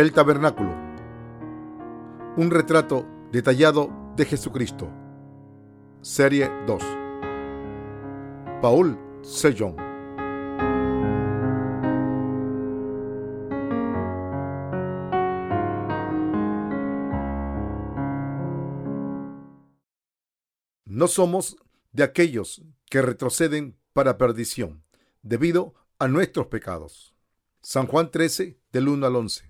El tabernáculo. Un retrato detallado de Jesucristo. Serie 2. Paul Sejong. No somos de aquellos que retroceden para perdición, debido a nuestros pecados. San Juan 13, del 1 al 11.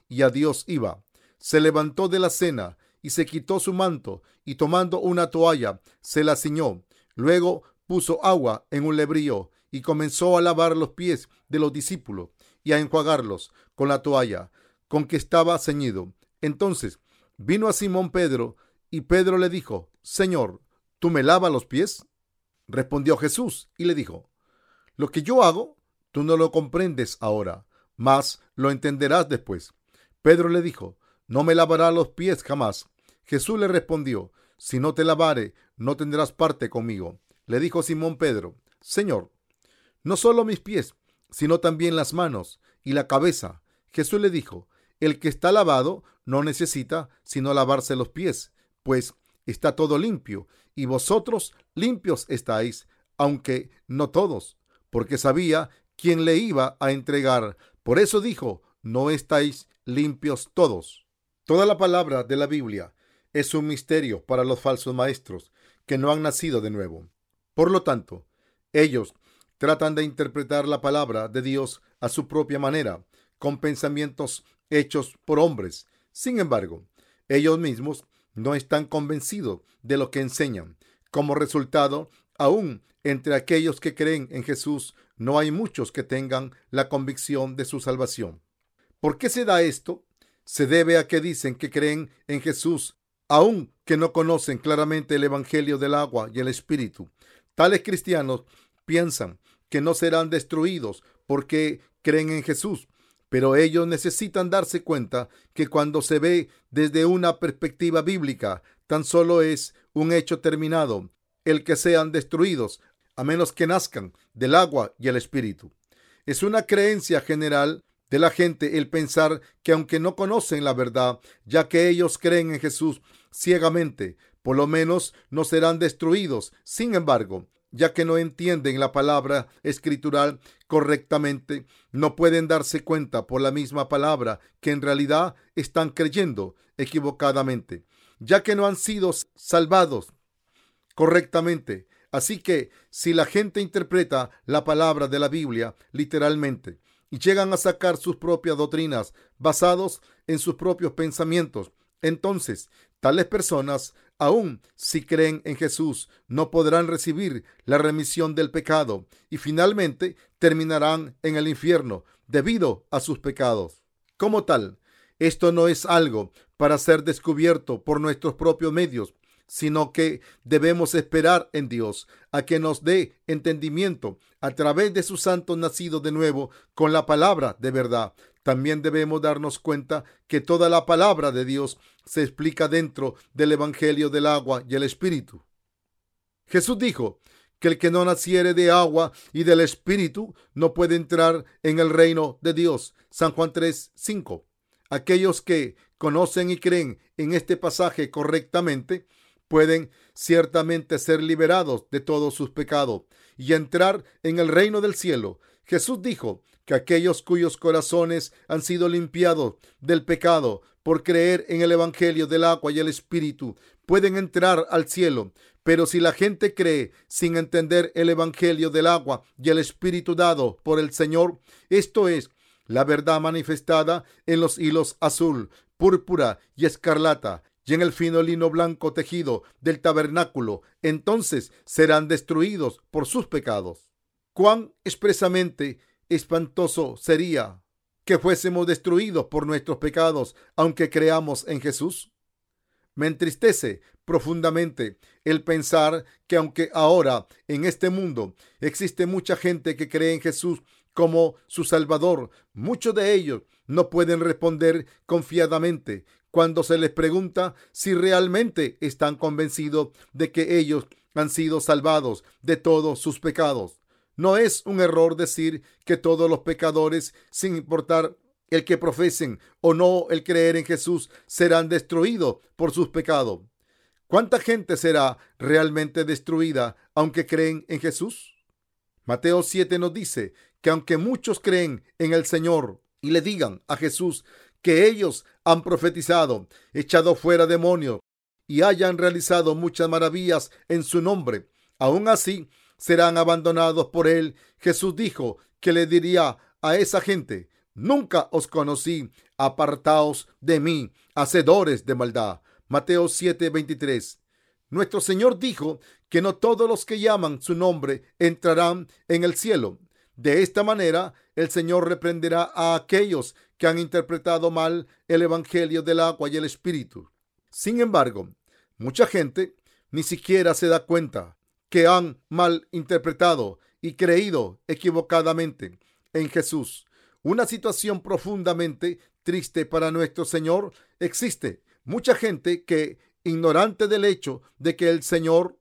y a Dios iba. Se levantó de la cena, y se quitó su manto, y tomando una toalla, se la ciñó. Luego puso agua en un lebrío, y comenzó a lavar los pies de los discípulos, y a enjuagarlos con la toalla con que estaba ceñido. Entonces vino a Simón Pedro, y Pedro le dijo, Señor, ¿tú me lavas los pies? Respondió Jesús y le dijo, Lo que yo hago, tú no lo comprendes ahora, mas lo entenderás después. Pedro le dijo, No me lavarás los pies jamás. Jesús le respondió, Si no te lavare, no tendrás parte conmigo. Le dijo Simón Pedro, Señor, no solo mis pies, sino también las manos y la cabeza. Jesús le dijo, El que está lavado no necesita sino lavarse los pies, pues está todo limpio, y vosotros limpios estáis, aunque no todos, porque sabía quién le iba a entregar. Por eso dijo, no estáis limpios todos. Toda la palabra de la Biblia es un misterio para los falsos maestros que no han nacido de nuevo. Por lo tanto, ellos tratan de interpretar la palabra de Dios a su propia manera, con pensamientos hechos por hombres. Sin embargo, ellos mismos no están convencidos de lo que enseñan. Como resultado, aún entre aquellos que creen en Jesús, no hay muchos que tengan la convicción de su salvación. ¿Por qué se da esto? Se debe a que dicen que creen en Jesús, aun que no conocen claramente el Evangelio del agua y el Espíritu. Tales cristianos piensan que no serán destruidos porque creen en Jesús, pero ellos necesitan darse cuenta que cuando se ve desde una perspectiva bíblica, tan solo es un hecho terminado el que sean destruidos, a menos que nazcan del agua y el espíritu. Es una creencia general de la gente el pensar que aunque no conocen la verdad, ya que ellos creen en Jesús ciegamente, por lo menos no serán destruidos. Sin embargo, ya que no entienden la palabra escritural correctamente, no pueden darse cuenta por la misma palabra que en realidad están creyendo equivocadamente, ya que no han sido salvados correctamente. Así que si la gente interpreta la palabra de la Biblia literalmente y llegan a sacar sus propias doctrinas basados en sus propios pensamientos, entonces tales personas aun si creen en Jesús, no podrán recibir la remisión del pecado y finalmente terminarán en el infierno debido a sus pecados. Como tal, esto no es algo para ser descubierto por nuestros propios medios, sino que debemos esperar en Dios a que nos dé entendimiento a través de su santo nacido de nuevo con la palabra de verdad. También debemos darnos cuenta que toda la palabra de Dios se explica dentro del Evangelio del agua y el Espíritu. Jesús dijo que el que no naciere de agua y del Espíritu no puede entrar en el reino de Dios. San Juan 3, 5. Aquellos que conocen y creen en este pasaje correctamente pueden ciertamente ser liberados de todos sus pecados y entrar en el reino del cielo. Jesús dijo que aquellos cuyos corazones han sido limpiados del pecado por creer en el Evangelio del agua y el Espíritu pueden entrar al cielo. Pero si la gente cree sin entender el Evangelio del agua y el Espíritu dado por el Señor, esto es, la verdad manifestada en los hilos azul, púrpura y escarlata, y en el fino lino blanco tejido del tabernáculo, entonces serán destruidos por sus pecados. Cuán expresamente espantoso sería que fuésemos destruidos por nuestros pecados, aunque creamos en Jesús? Me entristece profundamente el pensar que aunque ahora en este mundo existe mucha gente que cree en Jesús como su Salvador, muchos de ellos no pueden responder confiadamente cuando se les pregunta si realmente están convencidos de que ellos han sido salvados de todos sus pecados. No es un error decir que todos los pecadores, sin importar el que profesen o no el creer en Jesús, serán destruidos por sus pecados. ¿Cuánta gente será realmente destruida aunque creen en Jesús? Mateo 7 nos dice que aunque muchos creen en el Señor y le digan a Jesús que ellos han profetizado, echado fuera demonios y hayan realizado muchas maravillas en su nombre, aún así serán abandonados por él. Jesús dijo que le diría a esa gente, nunca os conocí, apartaos de mí, hacedores de maldad. Mateo 7:23. Nuestro Señor dijo que no todos los que llaman su nombre entrarán en el cielo. De esta manera, el Señor reprenderá a aquellos que han interpretado mal el Evangelio del agua y el Espíritu. Sin embargo, mucha gente ni siquiera se da cuenta que han mal interpretado y creído equivocadamente en Jesús. Una situación profundamente triste para nuestro Señor existe. Mucha gente que, ignorante del hecho de que el Señor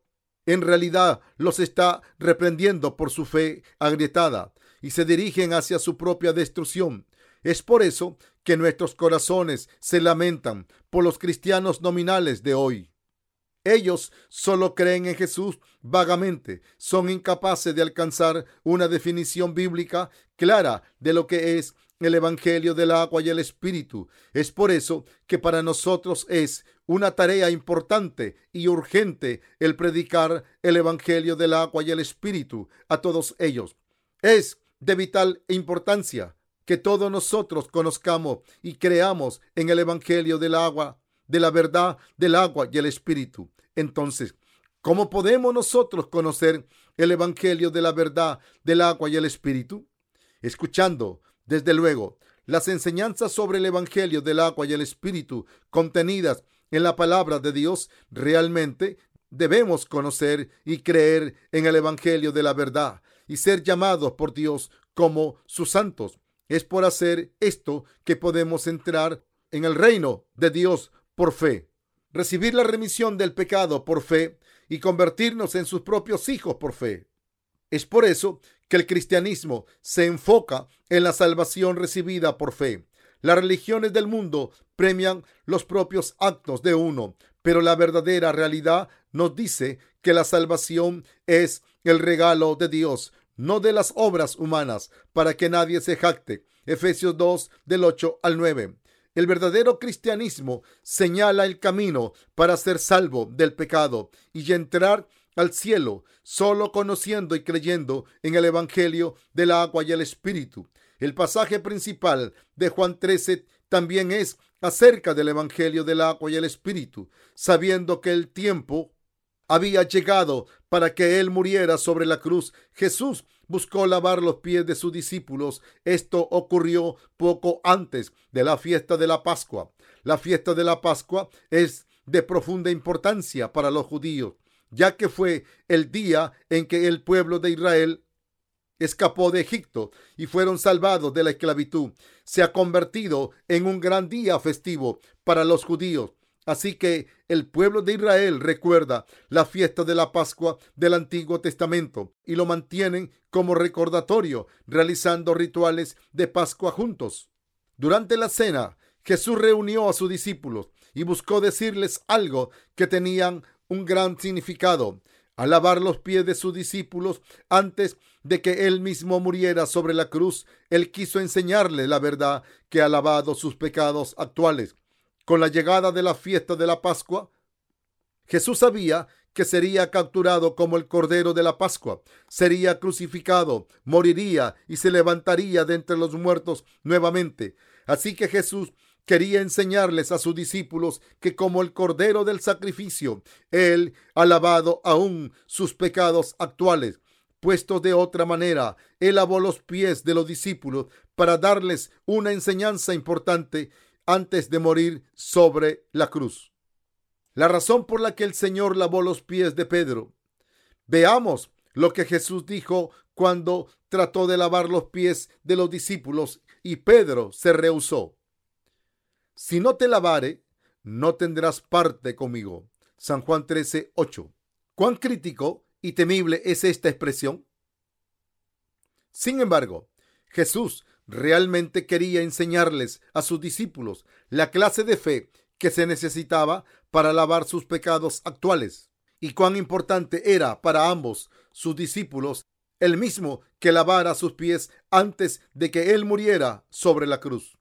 en realidad los está reprendiendo por su fe agrietada y se dirigen hacia su propia destrucción. Es por eso que nuestros corazones se lamentan por los cristianos nominales de hoy. Ellos solo creen en Jesús vagamente, son incapaces de alcanzar una definición bíblica clara de lo que es el Evangelio del agua y el Espíritu. Es por eso que para nosotros es una tarea importante y urgente el predicar el Evangelio del agua y el Espíritu a todos ellos. Es de vital importancia que todos nosotros conozcamos y creamos en el Evangelio del agua de la verdad del agua y el espíritu. Entonces, ¿cómo podemos nosotros conocer el Evangelio de la verdad del agua y el espíritu? Escuchando, desde luego, las enseñanzas sobre el Evangelio del agua y el espíritu contenidas en la palabra de Dios, realmente debemos conocer y creer en el Evangelio de la verdad y ser llamados por Dios como sus santos. Es por hacer esto que podemos entrar en el reino de Dios por fe, recibir la remisión del pecado por fe y convertirnos en sus propios hijos por fe. Es por eso que el cristianismo se enfoca en la salvación recibida por fe. Las religiones del mundo premian los propios actos de uno, pero la verdadera realidad nos dice que la salvación es el regalo de Dios, no de las obras humanas, para que nadie se jacte. Efesios 2 del 8 al 9. El verdadero cristianismo señala el camino para ser salvo del pecado y entrar al cielo solo conociendo y creyendo en el Evangelio del agua y el Espíritu. El pasaje principal de Juan 13 también es acerca del Evangelio del agua y el Espíritu, sabiendo que el tiempo había llegado para que Él muriera sobre la cruz. Jesús buscó lavar los pies de sus discípulos. Esto ocurrió poco antes de la fiesta de la Pascua. La fiesta de la Pascua es de profunda importancia para los judíos, ya que fue el día en que el pueblo de Israel escapó de Egipto y fueron salvados de la esclavitud. Se ha convertido en un gran día festivo para los judíos. Así que el pueblo de Israel recuerda la fiesta de la Pascua del Antiguo Testamento y lo mantienen como recordatorio, realizando rituales de Pascua juntos. Durante la cena, Jesús reunió a sus discípulos y buscó decirles algo que tenían un gran significado. Al lavar los pies de sus discípulos antes de que él mismo muriera sobre la cruz, él quiso enseñarles la verdad que ha sus pecados actuales. Con la llegada de la fiesta de la Pascua, Jesús sabía que sería capturado como el Cordero de la Pascua, sería crucificado, moriría y se levantaría de entre los muertos nuevamente. Así que Jesús quería enseñarles a sus discípulos que como el Cordero del sacrificio, Él ha aún sus pecados actuales. Puesto de otra manera, Él lavó los pies de los discípulos para darles una enseñanza importante antes de morir sobre la cruz. La razón por la que el Señor lavó los pies de Pedro. Veamos lo que Jesús dijo cuando trató de lavar los pies de los discípulos y Pedro se rehusó. Si no te lavare, no tendrás parte conmigo. San Juan 13, 8. ¿Cuán crítico y temible es esta expresión? Sin embargo, Jesús realmente quería enseñarles a sus discípulos la clase de fe que se necesitaba para lavar sus pecados actuales y cuán importante era para ambos sus discípulos el mismo que lavara sus pies antes de que él muriera sobre la cruz.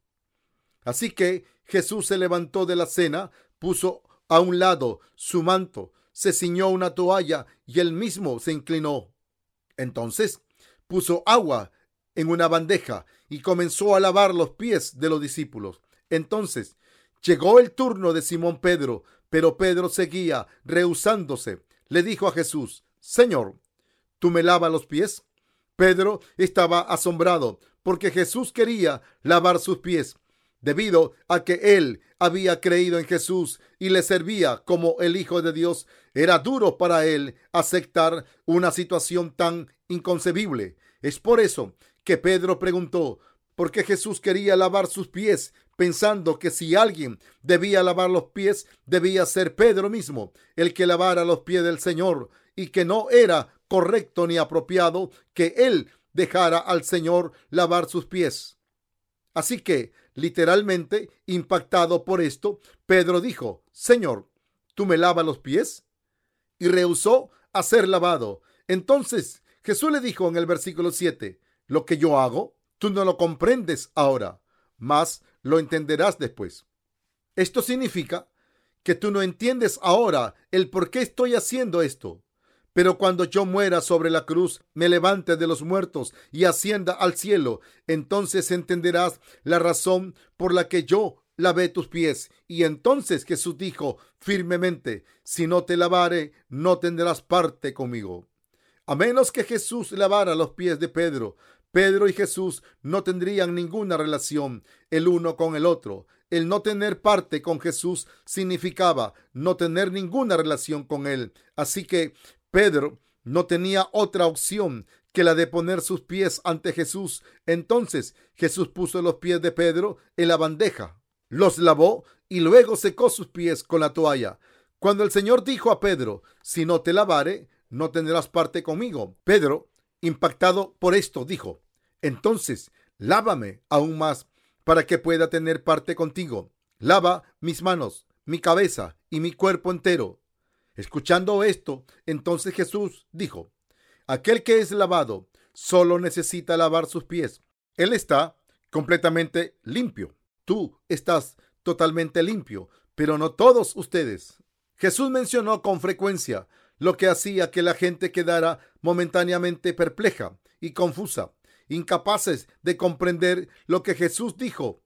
Así que Jesús se levantó de la cena, puso a un lado su manto, se ciñó una toalla y él mismo se inclinó. Entonces puso agua en una bandeja y comenzó a lavar los pies de los discípulos. Entonces llegó el turno de Simón Pedro, pero Pedro seguía rehusándose. Le dijo a Jesús, Señor, ¿tú me lavas los pies? Pedro estaba asombrado porque Jesús quería lavar sus pies debido a que él había creído en Jesús y le servía como el Hijo de Dios, era duro para él aceptar una situación tan inconcebible. Es por eso que Pedro preguntó por qué Jesús quería lavar sus pies, pensando que si alguien debía lavar los pies, debía ser Pedro mismo el que lavara los pies del Señor, y que no era correcto ni apropiado que él dejara al Señor lavar sus pies. Así que Literalmente, impactado por esto, Pedro dijo, Señor, ¿tú me lavas los pies? Y rehusó a ser lavado. Entonces Jesús le dijo en el versículo 7, lo que yo hago, tú no lo comprendes ahora, mas lo entenderás después. Esto significa que tú no entiendes ahora el por qué estoy haciendo esto. Pero cuando yo muera sobre la cruz, me levante de los muertos y ascienda al cielo, entonces entenderás la razón por la que yo lavé tus pies. Y entonces Jesús dijo firmemente, si no te lavare, no tendrás parte conmigo. A menos que Jesús lavara los pies de Pedro, Pedro y Jesús no tendrían ninguna relación el uno con el otro. El no tener parte con Jesús significaba no tener ninguna relación con Él. Así que Pedro no tenía otra opción que la de poner sus pies ante Jesús. Entonces Jesús puso los pies de Pedro en la bandeja, los lavó y luego secó sus pies con la toalla. Cuando el Señor dijo a Pedro, si no te lavare, no tendrás parte conmigo. Pedro, impactado por esto, dijo, entonces lávame aún más para que pueda tener parte contigo. Lava mis manos, mi cabeza y mi cuerpo entero. Escuchando esto, entonces Jesús dijo, aquel que es lavado solo necesita lavar sus pies. Él está completamente limpio. Tú estás totalmente limpio, pero no todos ustedes. Jesús mencionó con frecuencia lo que hacía que la gente quedara momentáneamente perpleja y confusa, incapaces de comprender lo que Jesús dijo.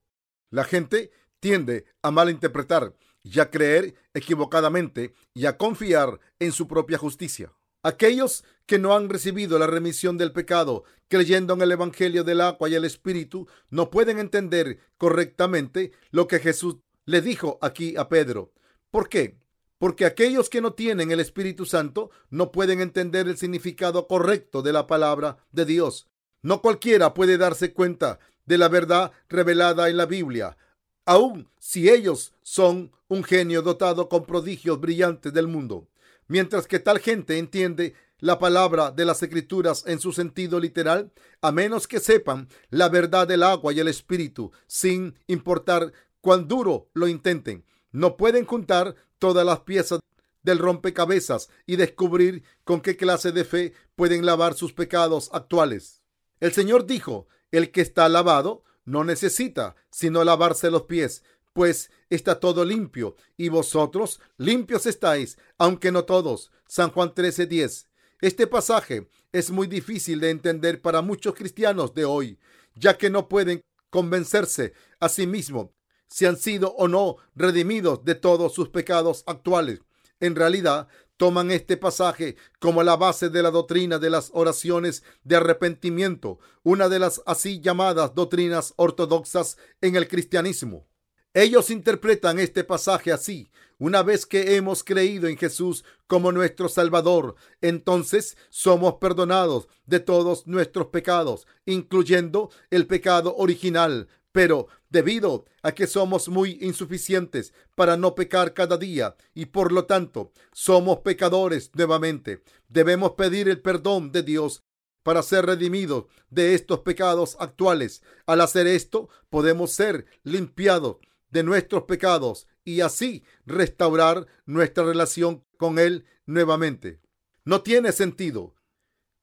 La gente tiende a malinterpretar y a creer equivocadamente y a confiar en su propia justicia. Aquellos que no han recibido la remisión del pecado creyendo en el Evangelio del agua y el Espíritu no pueden entender correctamente lo que Jesús le dijo aquí a Pedro. ¿Por qué? Porque aquellos que no tienen el Espíritu Santo no pueden entender el significado correcto de la palabra de Dios. No cualquiera puede darse cuenta de la verdad revelada en la Biblia aun si ellos son un genio dotado con prodigios brillantes del mundo. Mientras que tal gente entiende la palabra de las escrituras en su sentido literal, a menos que sepan la verdad del agua y el espíritu, sin importar cuán duro lo intenten. No pueden juntar todas las piezas del rompecabezas y descubrir con qué clase de fe pueden lavar sus pecados actuales. El Señor dijo, el que está lavado no necesita sino lavarse los pies, pues está todo limpio, y vosotros limpios estáis, aunque no todos. San Juan 13:10. Este pasaje es muy difícil de entender para muchos cristianos de hoy, ya que no pueden convencerse a sí mismos si han sido o no redimidos de todos sus pecados actuales. En realidad, toman este pasaje como la base de la doctrina de las oraciones de arrepentimiento, una de las así llamadas doctrinas ortodoxas en el cristianismo. Ellos interpretan este pasaje así. Una vez que hemos creído en Jesús como nuestro Salvador, entonces somos perdonados de todos nuestros pecados, incluyendo el pecado original. Pero debido a que somos muy insuficientes para no pecar cada día y por lo tanto somos pecadores nuevamente, debemos pedir el perdón de Dios para ser redimidos de estos pecados actuales. Al hacer esto, podemos ser limpiados de nuestros pecados y así restaurar nuestra relación con Él nuevamente. No tiene sentido.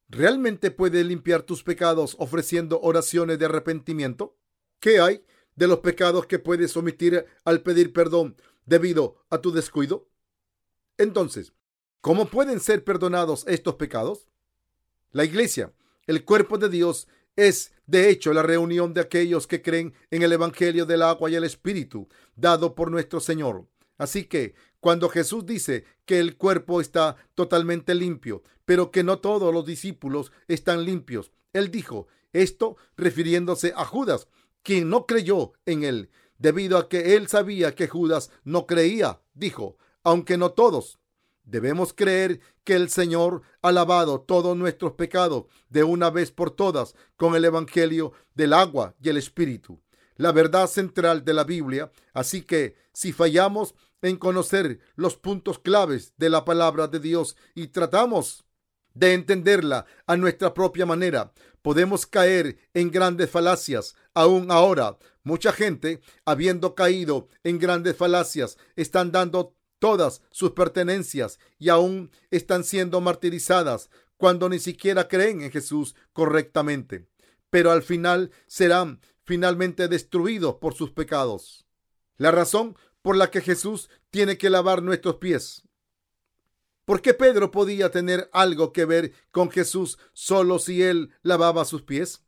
¿Realmente puedes limpiar tus pecados ofreciendo oraciones de arrepentimiento? ¿Qué hay de los pecados que puedes omitir al pedir perdón debido a tu descuido? Entonces, ¿cómo pueden ser perdonados estos pecados? La iglesia, el cuerpo de Dios, es, de hecho, la reunión de aquellos que creen en el Evangelio del agua y el Espíritu dado por nuestro Señor. Así que, cuando Jesús dice que el cuerpo está totalmente limpio, pero que no todos los discípulos están limpios, Él dijo esto refiriéndose a Judas, quien no creyó en Él, debido a que Él sabía que Judas no creía. Dijo, aunque no todos, Debemos creer que el Señor ha lavado todos nuestros pecados de una vez por todas con el Evangelio del agua y el Espíritu, la verdad central de la Biblia. Así que si fallamos en conocer los puntos claves de la palabra de Dios y tratamos de entenderla a nuestra propia manera, podemos caer en grandes falacias. Aún ahora, mucha gente, habiendo caído en grandes falacias, están dando todas sus pertenencias y aún están siendo martirizadas cuando ni siquiera creen en Jesús correctamente, pero al final serán finalmente destruidos por sus pecados. La razón por la que Jesús tiene que lavar nuestros pies. ¿Por qué Pedro podía tener algo que ver con Jesús solo si él lavaba sus pies?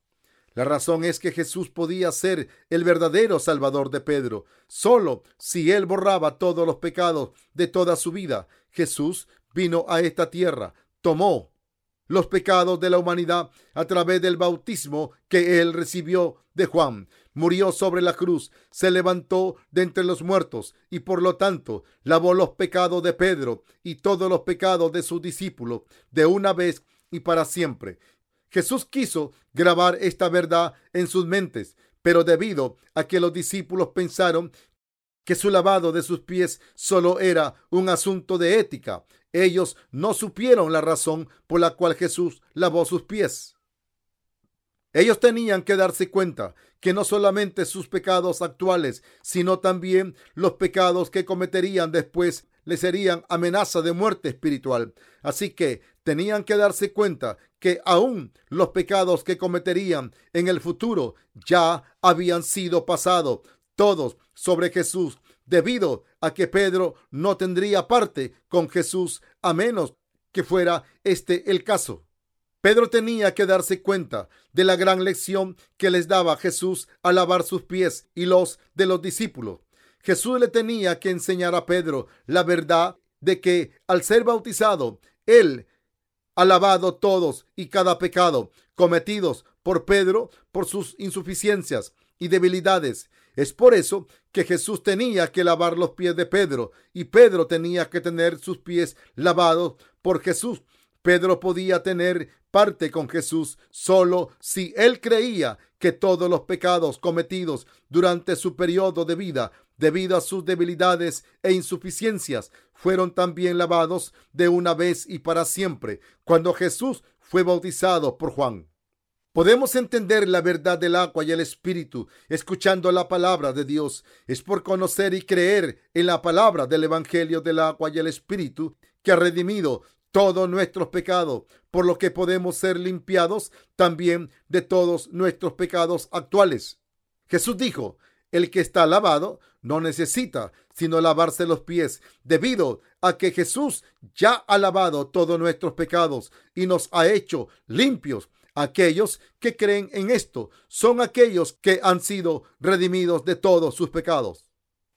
La razón es que Jesús podía ser el verdadero Salvador de Pedro, solo si él borraba todos los pecados de toda su vida. Jesús vino a esta tierra, tomó los pecados de la humanidad a través del bautismo que él recibió de Juan. Murió sobre la cruz, se levantó de entre los muertos y por lo tanto lavó los pecados de Pedro y todos los pecados de sus discípulos de una vez y para siempre. Jesús quiso grabar esta verdad en sus mentes, pero debido a que los discípulos pensaron que su lavado de sus pies solo era un asunto de ética, ellos no supieron la razón por la cual Jesús lavó sus pies. Ellos tenían que darse cuenta que no solamente sus pecados actuales, sino también los pecados que cometerían después le serían amenaza de muerte espiritual. Así que tenían que darse cuenta que aún los pecados que cometerían en el futuro ya habían sido pasados todos sobre Jesús, debido a que Pedro no tendría parte con Jesús a menos que fuera este el caso. Pedro tenía que darse cuenta de la gran lección que les daba Jesús al lavar sus pies y los de los discípulos. Jesús le tenía que enseñar a Pedro la verdad de que al ser bautizado, él ha lavado todos y cada pecado cometidos por Pedro por sus insuficiencias y debilidades. Es por eso que Jesús tenía que lavar los pies de Pedro y Pedro tenía que tener sus pies lavados por Jesús. Pedro podía tener parte con Jesús solo si él creía que todos los pecados cometidos durante su periodo de vida debido a sus debilidades e insuficiencias, fueron también lavados de una vez y para siempre cuando Jesús fue bautizado por Juan. Podemos entender la verdad del agua y el espíritu escuchando la palabra de Dios. Es por conocer y creer en la palabra del Evangelio del agua y el espíritu que ha redimido todos nuestros pecados, por lo que podemos ser limpiados también de todos nuestros pecados actuales. Jesús dijo, el que está lavado no necesita sino lavarse los pies, debido a que Jesús ya ha lavado todos nuestros pecados y nos ha hecho limpios. Aquellos que creen en esto son aquellos que han sido redimidos de todos sus pecados.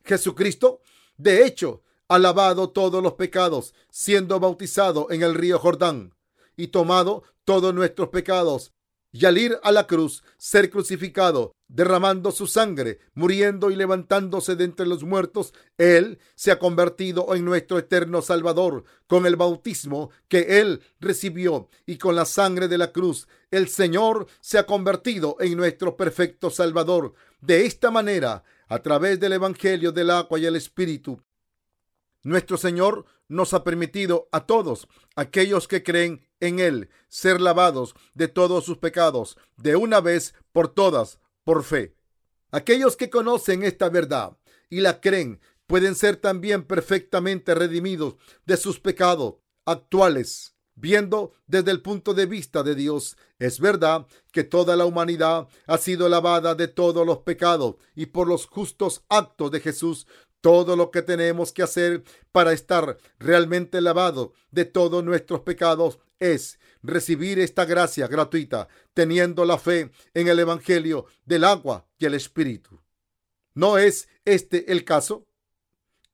Jesucristo, de hecho, ha lavado todos los pecados, siendo bautizado en el río Jordán y tomado todos nuestros pecados y al ir a la cruz, ser crucificado, derramando su sangre, muriendo y levantándose de entre los muertos, Él se ha convertido en nuestro eterno Salvador. Con el bautismo que Él recibió y con la sangre de la cruz, el Señor se ha convertido en nuestro perfecto Salvador. De esta manera, a través del Evangelio del agua y el Espíritu, nuestro Señor nos ha permitido a todos aquellos que creen en Él ser lavados de todos sus pecados de una vez por todas por fe. Aquellos que conocen esta verdad y la creen pueden ser también perfectamente redimidos de sus pecados actuales. Viendo desde el punto de vista de Dios, es verdad que toda la humanidad ha sido lavada de todos los pecados y por los justos actos de Jesús todo lo que tenemos que hacer para estar realmente lavado de todos nuestros pecados es recibir esta gracia gratuita, teniendo la fe en el Evangelio del agua y el Espíritu. ¿No es este el caso?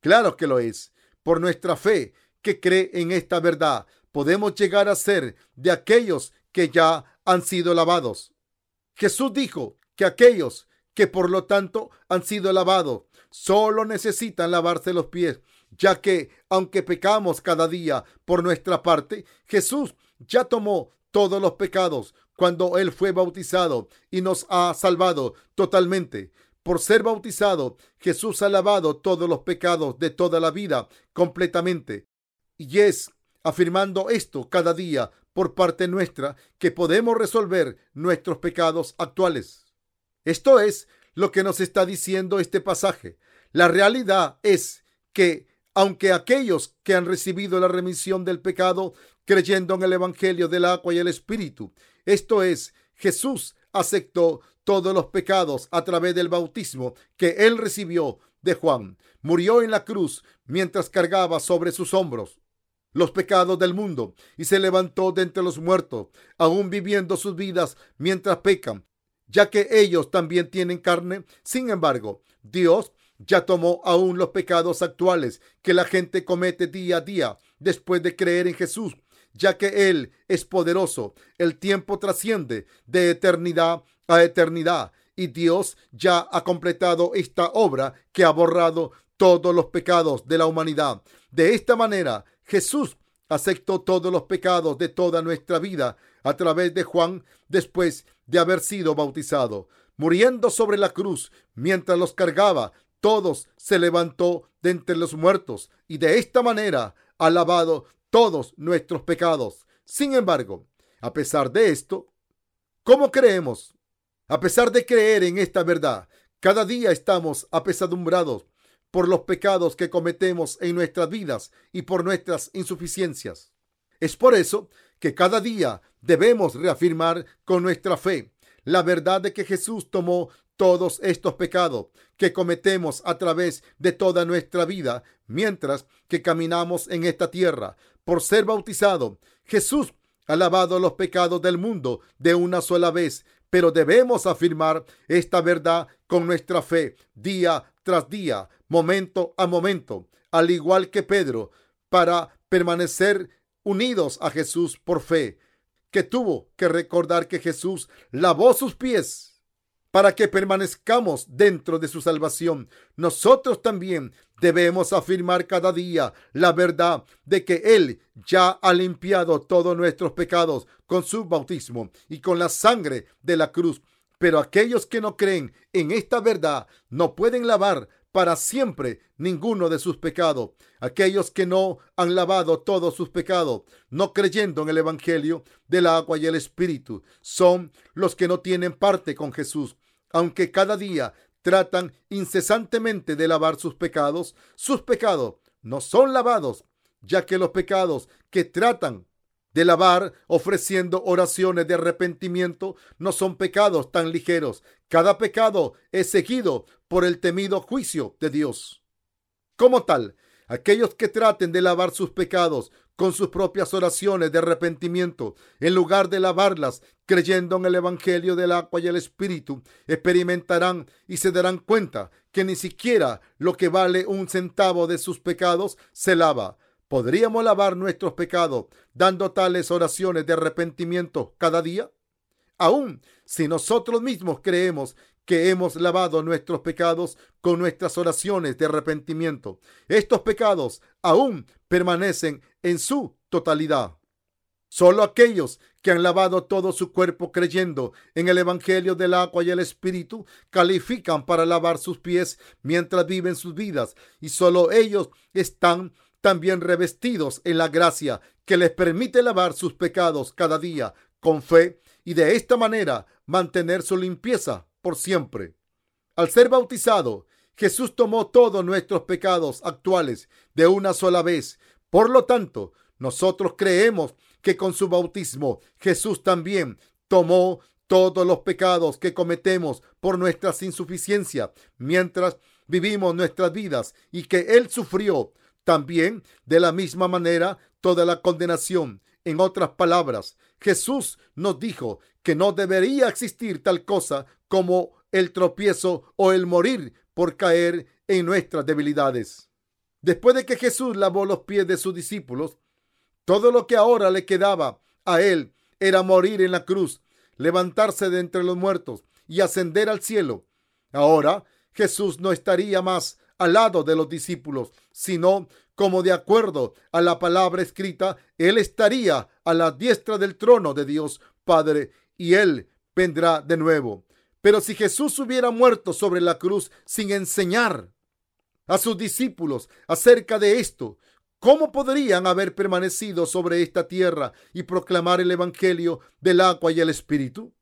Claro que lo es. Por nuestra fe que cree en esta verdad, podemos llegar a ser de aquellos que ya han sido lavados. Jesús dijo que aquellos que por lo tanto han sido lavados solo necesitan lavarse los pies, ya que aunque pecamos cada día por nuestra parte, Jesús ya tomó todos los pecados cuando Él fue bautizado y nos ha salvado totalmente. Por ser bautizado, Jesús ha lavado todos los pecados de toda la vida completamente. Y es afirmando esto cada día por parte nuestra que podemos resolver nuestros pecados actuales. Esto es lo que nos está diciendo este pasaje. La realidad es que aunque aquellos que han recibido la remisión del pecado creyendo en el Evangelio del agua y el Espíritu, esto es, Jesús aceptó todos los pecados a través del bautismo que él recibió de Juan. Murió en la cruz mientras cargaba sobre sus hombros los pecados del mundo y se levantó de entre los muertos, aún viviendo sus vidas mientras pecan ya que ellos también tienen carne. Sin embargo, Dios ya tomó aún los pecados actuales que la gente comete día a día después de creer en Jesús, ya que Él es poderoso. El tiempo trasciende de eternidad a eternidad y Dios ya ha completado esta obra que ha borrado todos los pecados de la humanidad. De esta manera, Jesús aceptó todos los pecados de toda nuestra vida a través de Juan después de haber sido bautizado. Muriendo sobre la cruz mientras los cargaba, todos se levantó de entre los muertos y de esta manera ha lavado todos nuestros pecados. Sin embargo, a pesar de esto, ¿cómo creemos? A pesar de creer en esta verdad, cada día estamos apesadumbrados por los pecados que cometemos en nuestras vidas y por nuestras insuficiencias. Es por eso que cada día debemos reafirmar con nuestra fe la verdad de que Jesús tomó todos estos pecados que cometemos a través de toda nuestra vida mientras que caminamos en esta tierra. Por ser bautizado, Jesús ha lavado los pecados del mundo de una sola vez, pero debemos afirmar esta verdad con nuestra fe día tras día, momento a momento, al igual que Pedro, para permanecer unidos a Jesús por fe, que tuvo que recordar que Jesús lavó sus pies para que permanezcamos dentro de su salvación. Nosotros también debemos afirmar cada día la verdad de que Él ya ha limpiado todos nuestros pecados con su bautismo y con la sangre de la cruz. Pero aquellos que no creen en esta verdad no pueden lavar para siempre ninguno de sus pecados. Aquellos que no han lavado todos sus pecados, no creyendo en el Evangelio del agua y el Espíritu, son los que no tienen parte con Jesús. Aunque cada día tratan incesantemente de lavar sus pecados, sus pecados no son lavados, ya que los pecados que tratan de lavar ofreciendo oraciones de arrepentimiento no son pecados tan ligeros. Cada pecado es seguido por el temido juicio de Dios. Como tal, aquellos que traten de lavar sus pecados con sus propias oraciones de arrepentimiento, en lugar de lavarlas creyendo en el Evangelio del agua y el Espíritu, experimentarán y se darán cuenta que ni siquiera lo que vale un centavo de sus pecados se lava. ¿Podríamos lavar nuestros pecados dando tales oraciones de arrepentimiento cada día? Aún si nosotros mismos creemos que hemos lavado nuestros pecados con nuestras oraciones de arrepentimiento. Estos pecados aún permanecen en su totalidad. Solo aquellos que han lavado todo su cuerpo creyendo en el Evangelio del agua y el Espíritu califican para lavar sus pies mientras viven sus vidas y solo ellos están también revestidos en la gracia que les permite lavar sus pecados cada día con fe y de esta manera mantener su limpieza por siempre. Al ser bautizado, Jesús tomó todos nuestros pecados actuales de una sola vez. Por lo tanto, nosotros creemos que con su bautismo Jesús también tomó todos los pecados que cometemos por nuestras insuficiencias mientras vivimos nuestras vidas y que Él sufrió también de la misma manera toda la condenación. En otras palabras, Jesús nos dijo que no debería existir tal cosa como el tropiezo o el morir por caer en nuestras debilidades. Después de que Jesús lavó los pies de sus discípulos, todo lo que ahora le quedaba a él era morir en la cruz, levantarse de entre los muertos y ascender al cielo. Ahora Jesús no estaría más al lado de los discípulos, sino como de acuerdo a la palabra escrita, Él estaría a la diestra del trono de Dios Padre y Él vendrá de nuevo. Pero si Jesús hubiera muerto sobre la cruz sin enseñar a sus discípulos acerca de esto, ¿cómo podrían haber permanecido sobre esta tierra y proclamar el Evangelio del agua y el Espíritu?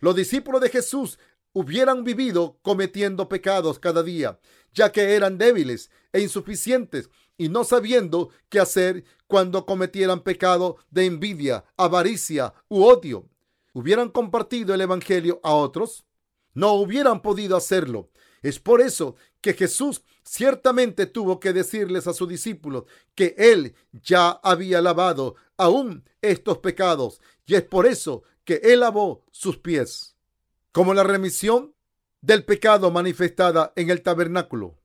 Los discípulos de Jesús hubieran vivido cometiendo pecados cada día, ya que eran débiles e insuficientes y no sabiendo qué hacer cuando cometieran pecado de envidia, avaricia u odio. ¿Hubieran compartido el Evangelio a otros? No hubieran podido hacerlo. Es por eso que Jesús ciertamente tuvo que decirles a sus discípulos que Él ya había lavado aún estos pecados y es por eso que Él lavó sus pies como la remisión del pecado manifestada en el tabernáculo.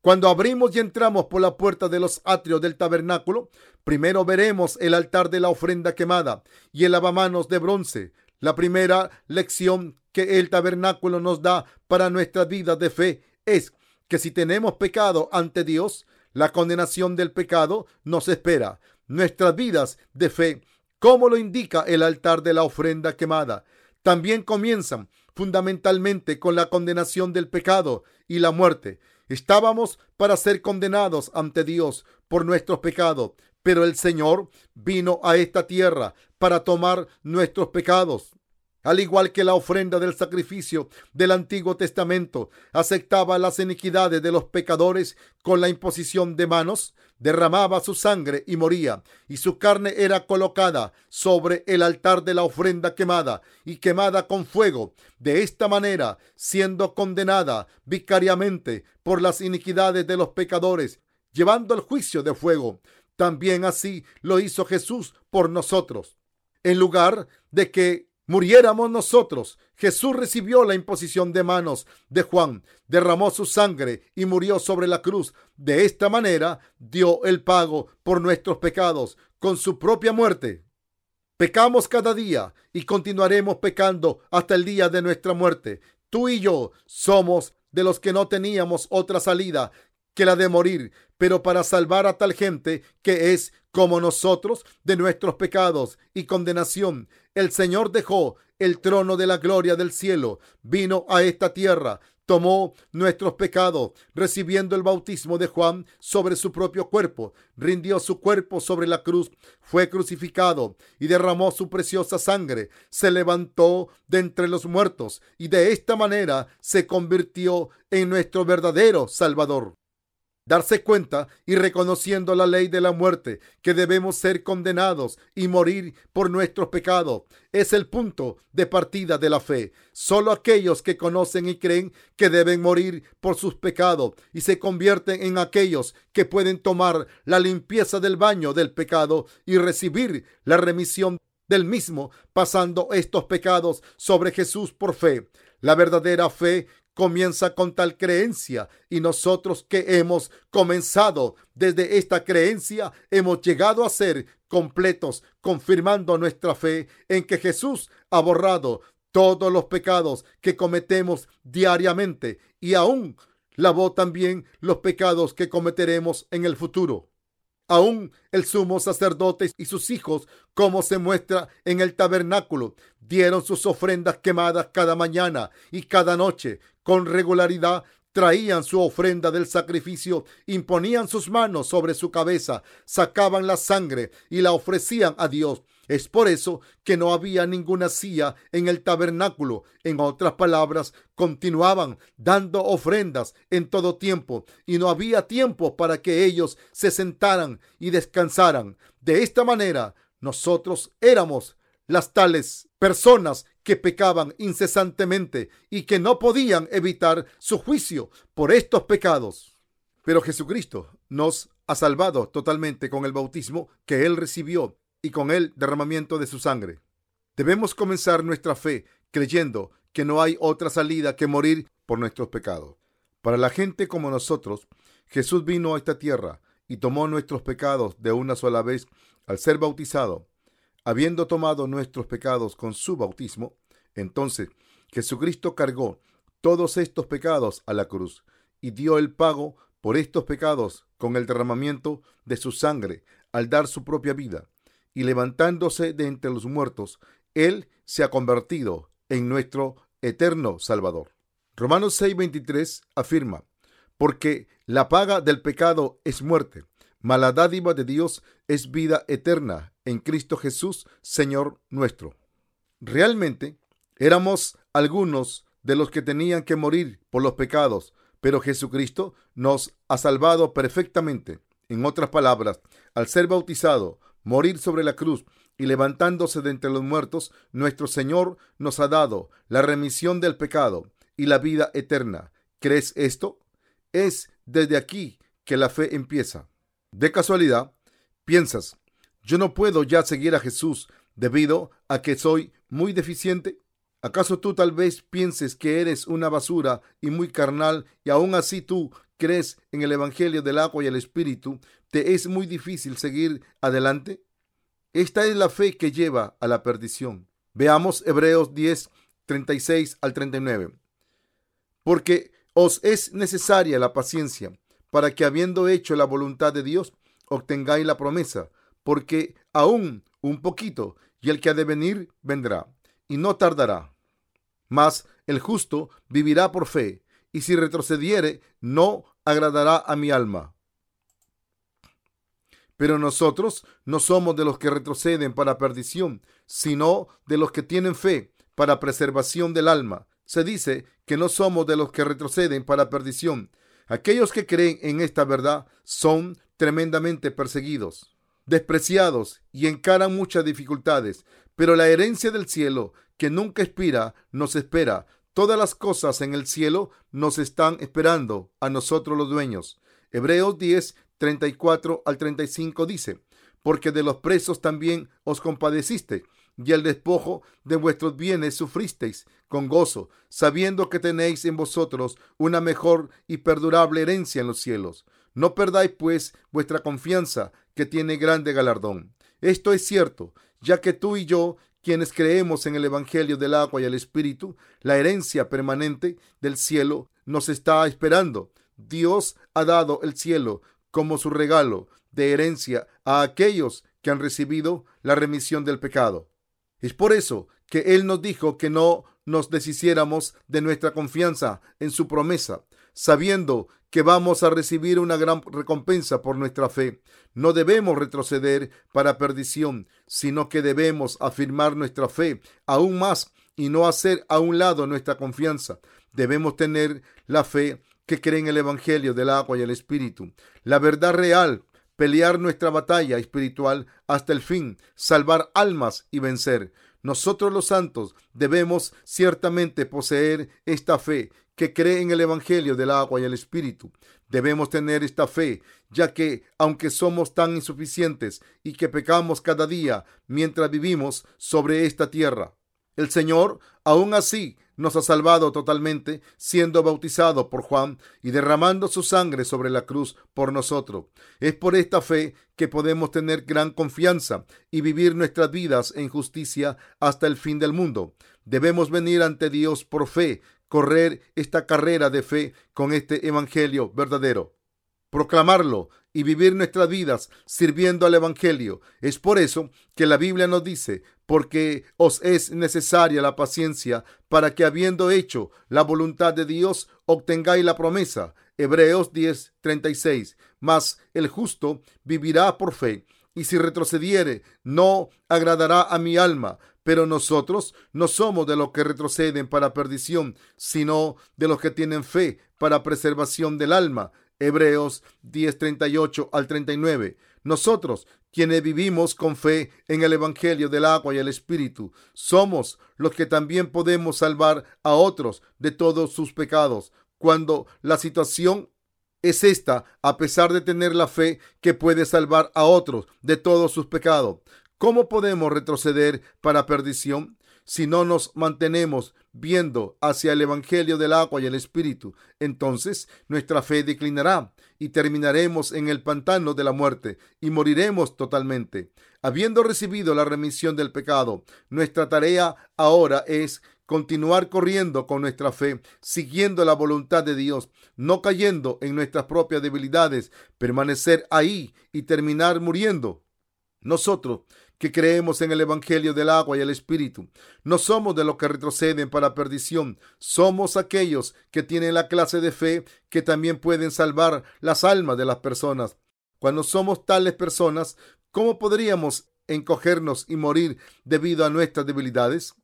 Cuando abrimos y entramos por la puerta de los atrios del tabernáculo, primero veremos el altar de la ofrenda quemada y el lavamanos de bronce. La primera lección que el tabernáculo nos da para nuestra vida de fe es que si tenemos pecado ante Dios, la condenación del pecado nos espera. Nuestras vidas de fe, como lo indica el altar de la ofrenda quemada, también comienzan fundamentalmente con la condenación del pecado y la muerte. Estábamos para ser condenados ante Dios por nuestros pecados, pero el Señor vino a esta tierra para tomar nuestros pecados. Al igual que la ofrenda del sacrificio del Antiguo Testamento aceptaba las iniquidades de los pecadores con la imposición de manos, derramaba su sangre y moría, y su carne era colocada sobre el altar de la ofrenda quemada y quemada con fuego, de esta manera siendo condenada vicariamente por las iniquidades de los pecadores, llevando el juicio de fuego. También así lo hizo Jesús por nosotros. En lugar de que muriéramos nosotros. Jesús recibió la imposición de manos de Juan, derramó su sangre y murió sobre la cruz. De esta manera dio el pago por nuestros pecados con su propia muerte. Pecamos cada día y continuaremos pecando hasta el día de nuestra muerte. Tú y yo somos de los que no teníamos otra salida que la de morir, pero para salvar a tal gente que es como nosotros de nuestros pecados y condenación. El Señor dejó el trono de la gloria del cielo, vino a esta tierra, tomó nuestros pecados, recibiendo el bautismo de Juan sobre su propio cuerpo, rindió su cuerpo sobre la cruz, fue crucificado y derramó su preciosa sangre, se levantó de entre los muertos y de esta manera se convirtió en nuestro verdadero Salvador. Darse cuenta y reconociendo la ley de la muerte, que debemos ser condenados y morir por nuestros pecados. Es el punto de partida de la fe. Solo aquellos que conocen y creen que deben morir por sus pecados y se convierten en aquellos que pueden tomar la limpieza del baño del pecado y recibir la remisión del mismo, pasando estos pecados sobre Jesús por fe. La verdadera fe comienza con tal creencia y nosotros que hemos comenzado desde esta creencia hemos llegado a ser completos, confirmando nuestra fe en que Jesús ha borrado todos los pecados que cometemos diariamente y aún lavó también los pecados que cometeremos en el futuro. Aún el sumo sacerdote y sus hijos, como se muestra en el tabernáculo, dieron sus ofrendas quemadas cada mañana y cada noche con regularidad. Traían su ofrenda del sacrificio, imponían sus manos sobre su cabeza, sacaban la sangre y la ofrecían a Dios es por eso que no había ninguna silla en el tabernáculo. En otras palabras, continuaban dando ofrendas en todo tiempo y no había tiempo para que ellos se sentaran y descansaran. De esta manera, nosotros éramos las tales personas que pecaban incesantemente y que no podían evitar su juicio por estos pecados. Pero Jesucristo nos ha salvado totalmente con el bautismo que Él recibió y con el derramamiento de su sangre. Debemos comenzar nuestra fe creyendo que no hay otra salida que morir por nuestros pecados. Para la gente como nosotros, Jesús vino a esta tierra y tomó nuestros pecados de una sola vez al ser bautizado. Habiendo tomado nuestros pecados con su bautismo, entonces Jesucristo cargó todos estos pecados a la cruz y dio el pago por estos pecados con el derramamiento de su sangre al dar su propia vida y levantándose de entre los muertos, Él se ha convertido en nuestro eterno Salvador. Romanos 6:23 afirma, porque la paga del pecado es muerte, mas la dádiva de Dios es vida eterna en Cristo Jesús, Señor nuestro. Realmente éramos algunos de los que tenían que morir por los pecados, pero Jesucristo nos ha salvado perfectamente. En otras palabras, al ser bautizado, morir sobre la cruz y levantándose de entre los muertos, nuestro Señor nos ha dado la remisión del pecado y la vida eterna. ¿Crees esto? Es desde aquí que la fe empieza. De casualidad, piensas, yo no puedo ya seguir a Jesús debido a que soy muy deficiente. ¿Acaso tú tal vez pienses que eres una basura y muy carnal y aún así tú crees en el Evangelio del agua y el Espíritu, ¿te es muy difícil seguir adelante? Esta es la fe que lleva a la perdición. Veamos Hebreos 10, 36 al 39. Porque os es necesaria la paciencia, para que habiendo hecho la voluntad de Dios, obtengáis la promesa, porque aún un poquito, y el que ha de venir vendrá, y no tardará. Mas el justo vivirá por fe, y si retrocediere, no agradará a mi alma. Pero nosotros no somos de los que retroceden para perdición, sino de los que tienen fe para preservación del alma. Se dice que no somos de los que retroceden para perdición. Aquellos que creen en esta verdad son tremendamente perseguidos, despreciados y encaran muchas dificultades. Pero la herencia del cielo, que nunca expira, nos espera. Todas las cosas en el cielo nos están esperando a nosotros los dueños. Hebreos 10, 34 al 35 dice, porque de los presos también os compadeciste, y el despojo de vuestros bienes sufristeis con gozo, sabiendo que tenéis en vosotros una mejor y perdurable herencia en los cielos. No perdáis, pues, vuestra confianza, que tiene grande galardón. Esto es cierto, ya que tú y yo, quienes creemos en el Evangelio del agua y el Espíritu, la herencia permanente del cielo nos está esperando. Dios ha dado el cielo como su regalo de herencia a aquellos que han recibido la remisión del pecado. Es por eso que Él nos dijo que no nos deshiciéramos de nuestra confianza en su promesa, sabiendo que vamos a recibir una gran recompensa por nuestra fe. No debemos retroceder para perdición, sino que debemos afirmar nuestra fe aún más y no hacer a un lado nuestra confianza. Debemos tener la fe que creen el Evangelio del agua y el Espíritu. La verdad real, pelear nuestra batalla espiritual hasta el fin, salvar almas y vencer. Nosotros los santos debemos ciertamente poseer esta fe que cree en el Evangelio del agua y el Espíritu. Debemos tener esta fe, ya que, aunque somos tan insuficientes y que pecamos cada día mientras vivimos sobre esta tierra, el Señor, aún así, nos ha salvado totalmente, siendo bautizado por Juan y derramando su sangre sobre la cruz por nosotros. Es por esta fe que podemos tener gran confianza y vivir nuestras vidas en justicia hasta el fin del mundo. Debemos venir ante Dios por fe, correr esta carrera de fe con este Evangelio verdadero proclamarlo y vivir nuestras vidas sirviendo al Evangelio. Es por eso que la Biblia nos dice, porque os es necesaria la paciencia para que habiendo hecho la voluntad de Dios, obtengáis la promesa. Hebreos 10:36. Mas el justo vivirá por fe, y si retrocediere, no agradará a mi alma. Pero nosotros no somos de los que retroceden para perdición, sino de los que tienen fe para preservación del alma. Hebreos 10:38 al 39. Nosotros, quienes vivimos con fe en el Evangelio del agua y el Espíritu, somos los que también podemos salvar a otros de todos sus pecados. Cuando la situación es esta, a pesar de tener la fe que puede salvar a otros de todos sus pecados. ¿Cómo podemos retroceder para perdición? si no nos mantenemos viendo hacia el Evangelio del agua y el Espíritu, entonces nuestra fe declinará y terminaremos en el pantano de la muerte y moriremos totalmente. Habiendo recibido la remisión del pecado, nuestra tarea ahora es continuar corriendo con nuestra fe, siguiendo la voluntad de Dios, no cayendo en nuestras propias debilidades, permanecer ahí y terminar muriendo. Nosotros que creemos en el Evangelio del agua y el Espíritu. No somos de los que retroceden para perdición, somos aquellos que tienen la clase de fe que también pueden salvar las almas de las personas. Cuando somos tales personas, ¿cómo podríamos encogernos y morir debido a nuestras debilidades?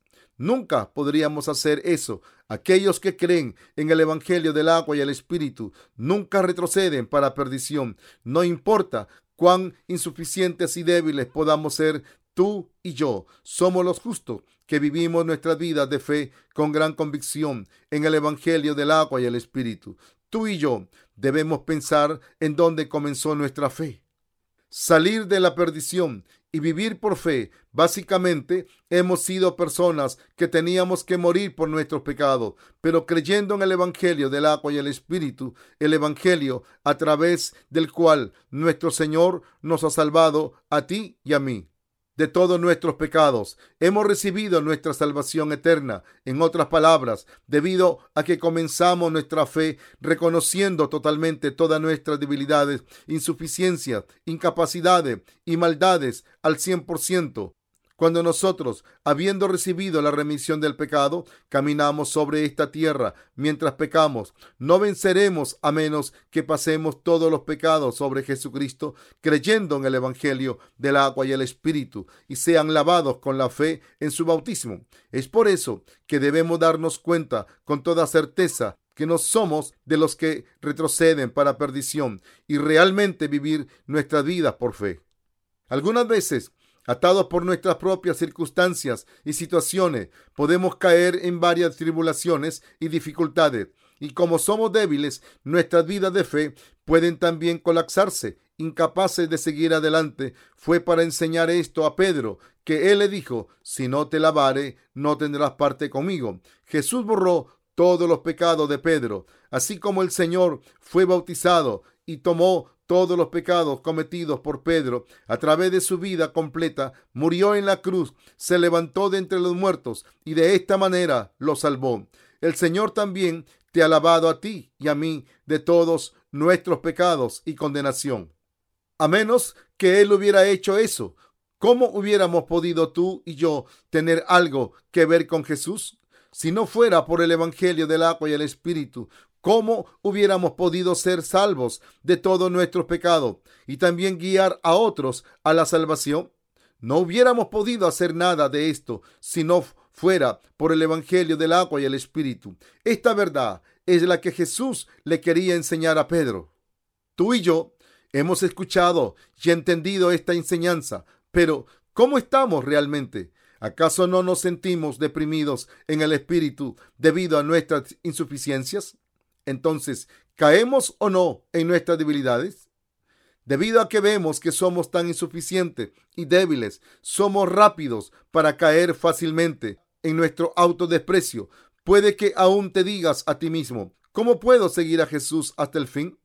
Nunca podríamos hacer eso. Aquellos que creen en el Evangelio del agua y el Espíritu nunca retroceden para perdición. No importa cuán insuficientes y débiles podamos ser tú y yo. Somos los justos que vivimos nuestras vidas de fe con gran convicción en el Evangelio del agua y el Espíritu. Tú y yo debemos pensar en dónde comenzó nuestra fe. Salir de la perdición y vivir por fe. Básicamente, hemos sido personas que teníamos que morir por nuestros pecados, pero creyendo en el Evangelio del agua y el Espíritu, el Evangelio a través del cual nuestro Señor nos ha salvado a ti y a mí de todos nuestros pecados. Hemos recibido nuestra salvación eterna. En otras palabras, debido a que comenzamos nuestra fe reconociendo totalmente todas nuestras debilidades, insuficiencias, incapacidades y maldades al 100%. Cuando nosotros, habiendo recibido la remisión del pecado, caminamos sobre esta tierra mientras pecamos, no venceremos a menos que pasemos todos los pecados sobre Jesucristo, creyendo en el Evangelio del agua y el Espíritu, y sean lavados con la fe en su bautismo. Es por eso que debemos darnos cuenta con toda certeza que no somos de los que retroceden para perdición y realmente vivir nuestras vidas por fe. Algunas veces Atados por nuestras propias circunstancias y situaciones, podemos caer en varias tribulaciones y dificultades. Y como somos débiles, nuestras vidas de fe pueden también colapsarse, incapaces de seguir adelante. Fue para enseñar esto a Pedro, que él le dijo, si no te lavare, no tendrás parte conmigo. Jesús borró todos los pecados de Pedro, así como el Señor fue bautizado y tomó todos los pecados cometidos por Pedro a través de su vida completa, murió en la cruz, se levantó de entre los muertos y de esta manera lo salvó. El Señor también te ha lavado a ti y a mí de todos nuestros pecados y condenación. A menos que Él hubiera hecho eso, ¿cómo hubiéramos podido tú y yo tener algo que ver con Jesús? Si no fuera por el Evangelio del agua y el Espíritu, ¿Cómo hubiéramos podido ser salvos de todo nuestro pecado y también guiar a otros a la salvación? No hubiéramos podido hacer nada de esto si no fuera por el Evangelio del agua y el Espíritu. Esta verdad es la que Jesús le quería enseñar a Pedro. Tú y yo hemos escuchado y entendido esta enseñanza, pero ¿cómo estamos realmente? ¿Acaso no nos sentimos deprimidos en el espíritu debido a nuestras insuficiencias? Entonces, ¿caemos o no en nuestras debilidades? Debido a que vemos que somos tan insuficientes y débiles, somos rápidos para caer fácilmente en nuestro autodesprecio. Puede que aún te digas a ti mismo, ¿cómo puedo seguir a Jesús hasta el fin?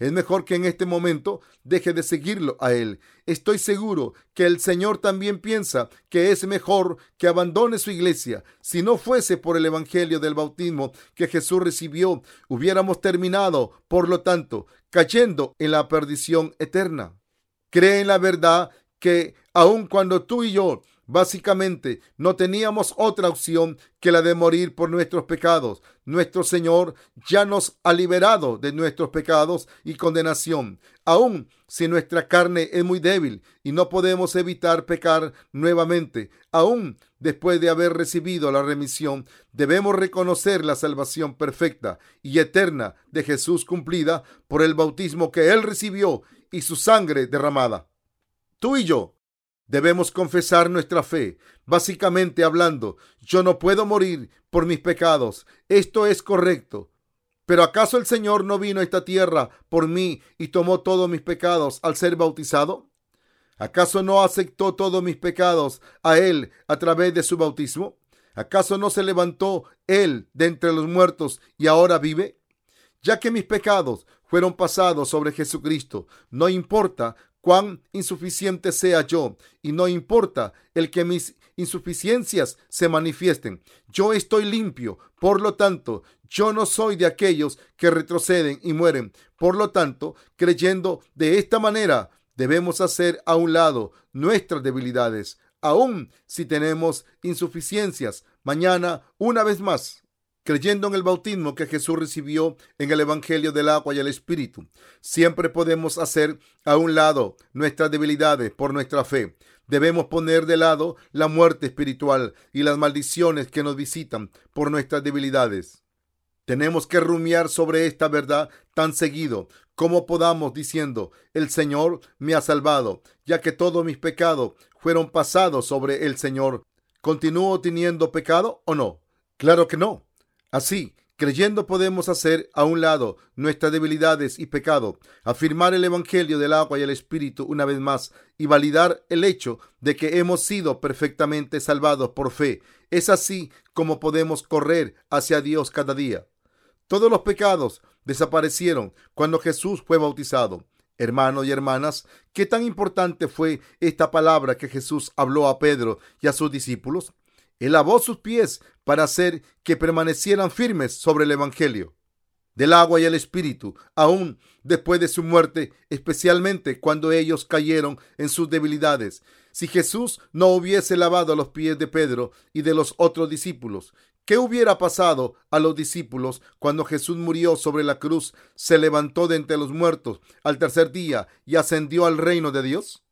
Es mejor que en este momento deje de seguirlo a Él. Estoy seguro que el Señor también piensa que es mejor que abandone su iglesia. Si no fuese por el Evangelio del bautismo que Jesús recibió, hubiéramos terminado, por lo tanto, cayendo en la perdición eterna. Cree en la verdad que aun cuando tú y yo Básicamente, no teníamos otra opción que la de morir por nuestros pecados. Nuestro Señor ya nos ha liberado de nuestros pecados y condenación. Aun si nuestra carne es muy débil y no podemos evitar pecar nuevamente, aun después de haber recibido la remisión, debemos reconocer la salvación perfecta y eterna de Jesús cumplida por el bautismo que Él recibió y su sangre derramada. Tú y yo Debemos confesar nuestra fe. Básicamente hablando, yo no puedo morir por mis pecados. Esto es correcto. Pero ¿acaso el Señor no vino a esta tierra por mí y tomó todos mis pecados al ser bautizado? ¿Acaso no aceptó todos mis pecados a Él a través de su bautismo? ¿Acaso no se levantó Él de entre los muertos y ahora vive? Ya que mis pecados fueron pasados sobre Jesucristo, no importa cuán insuficiente sea yo, y no importa el que mis insuficiencias se manifiesten. Yo estoy limpio, por lo tanto, yo no soy de aquellos que retroceden y mueren. Por lo tanto, creyendo de esta manera, debemos hacer a un lado nuestras debilidades, aun si tenemos insuficiencias. Mañana, una vez más, creyendo en el bautismo que Jesús recibió en el Evangelio del agua y el Espíritu. Siempre podemos hacer a un lado nuestras debilidades por nuestra fe. Debemos poner de lado la muerte espiritual y las maldiciones que nos visitan por nuestras debilidades. Tenemos que rumiar sobre esta verdad tan seguido como podamos diciendo, el Señor me ha salvado, ya que todos mis pecados fueron pasados sobre el Señor. ¿Continúo teniendo pecado o no? Claro que no. Así, creyendo podemos hacer a un lado nuestras debilidades y pecado, afirmar el Evangelio del agua y el Espíritu una vez más y validar el hecho de que hemos sido perfectamente salvados por fe. Es así como podemos correr hacia Dios cada día. Todos los pecados desaparecieron cuando Jesús fue bautizado. Hermanos y hermanas, ¿qué tan importante fue esta palabra que Jesús habló a Pedro y a sus discípulos? Él lavó sus pies para hacer que permanecieran firmes sobre el Evangelio del agua y el Espíritu, aún después de su muerte, especialmente cuando ellos cayeron en sus debilidades. Si Jesús no hubiese lavado los pies de Pedro y de los otros discípulos, ¿qué hubiera pasado a los discípulos cuando Jesús murió sobre la cruz, se levantó de entre los muertos al tercer día y ascendió al reino de Dios?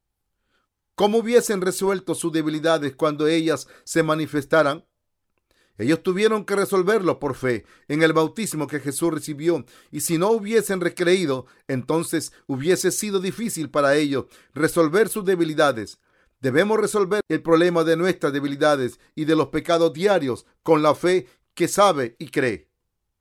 ¿Cómo hubiesen resuelto sus debilidades cuando ellas se manifestaran? Ellos tuvieron que resolverlo por fe en el bautismo que Jesús recibió. Y si no hubiesen recreído, entonces hubiese sido difícil para ellos resolver sus debilidades. Debemos resolver el problema de nuestras debilidades y de los pecados diarios con la fe que sabe y cree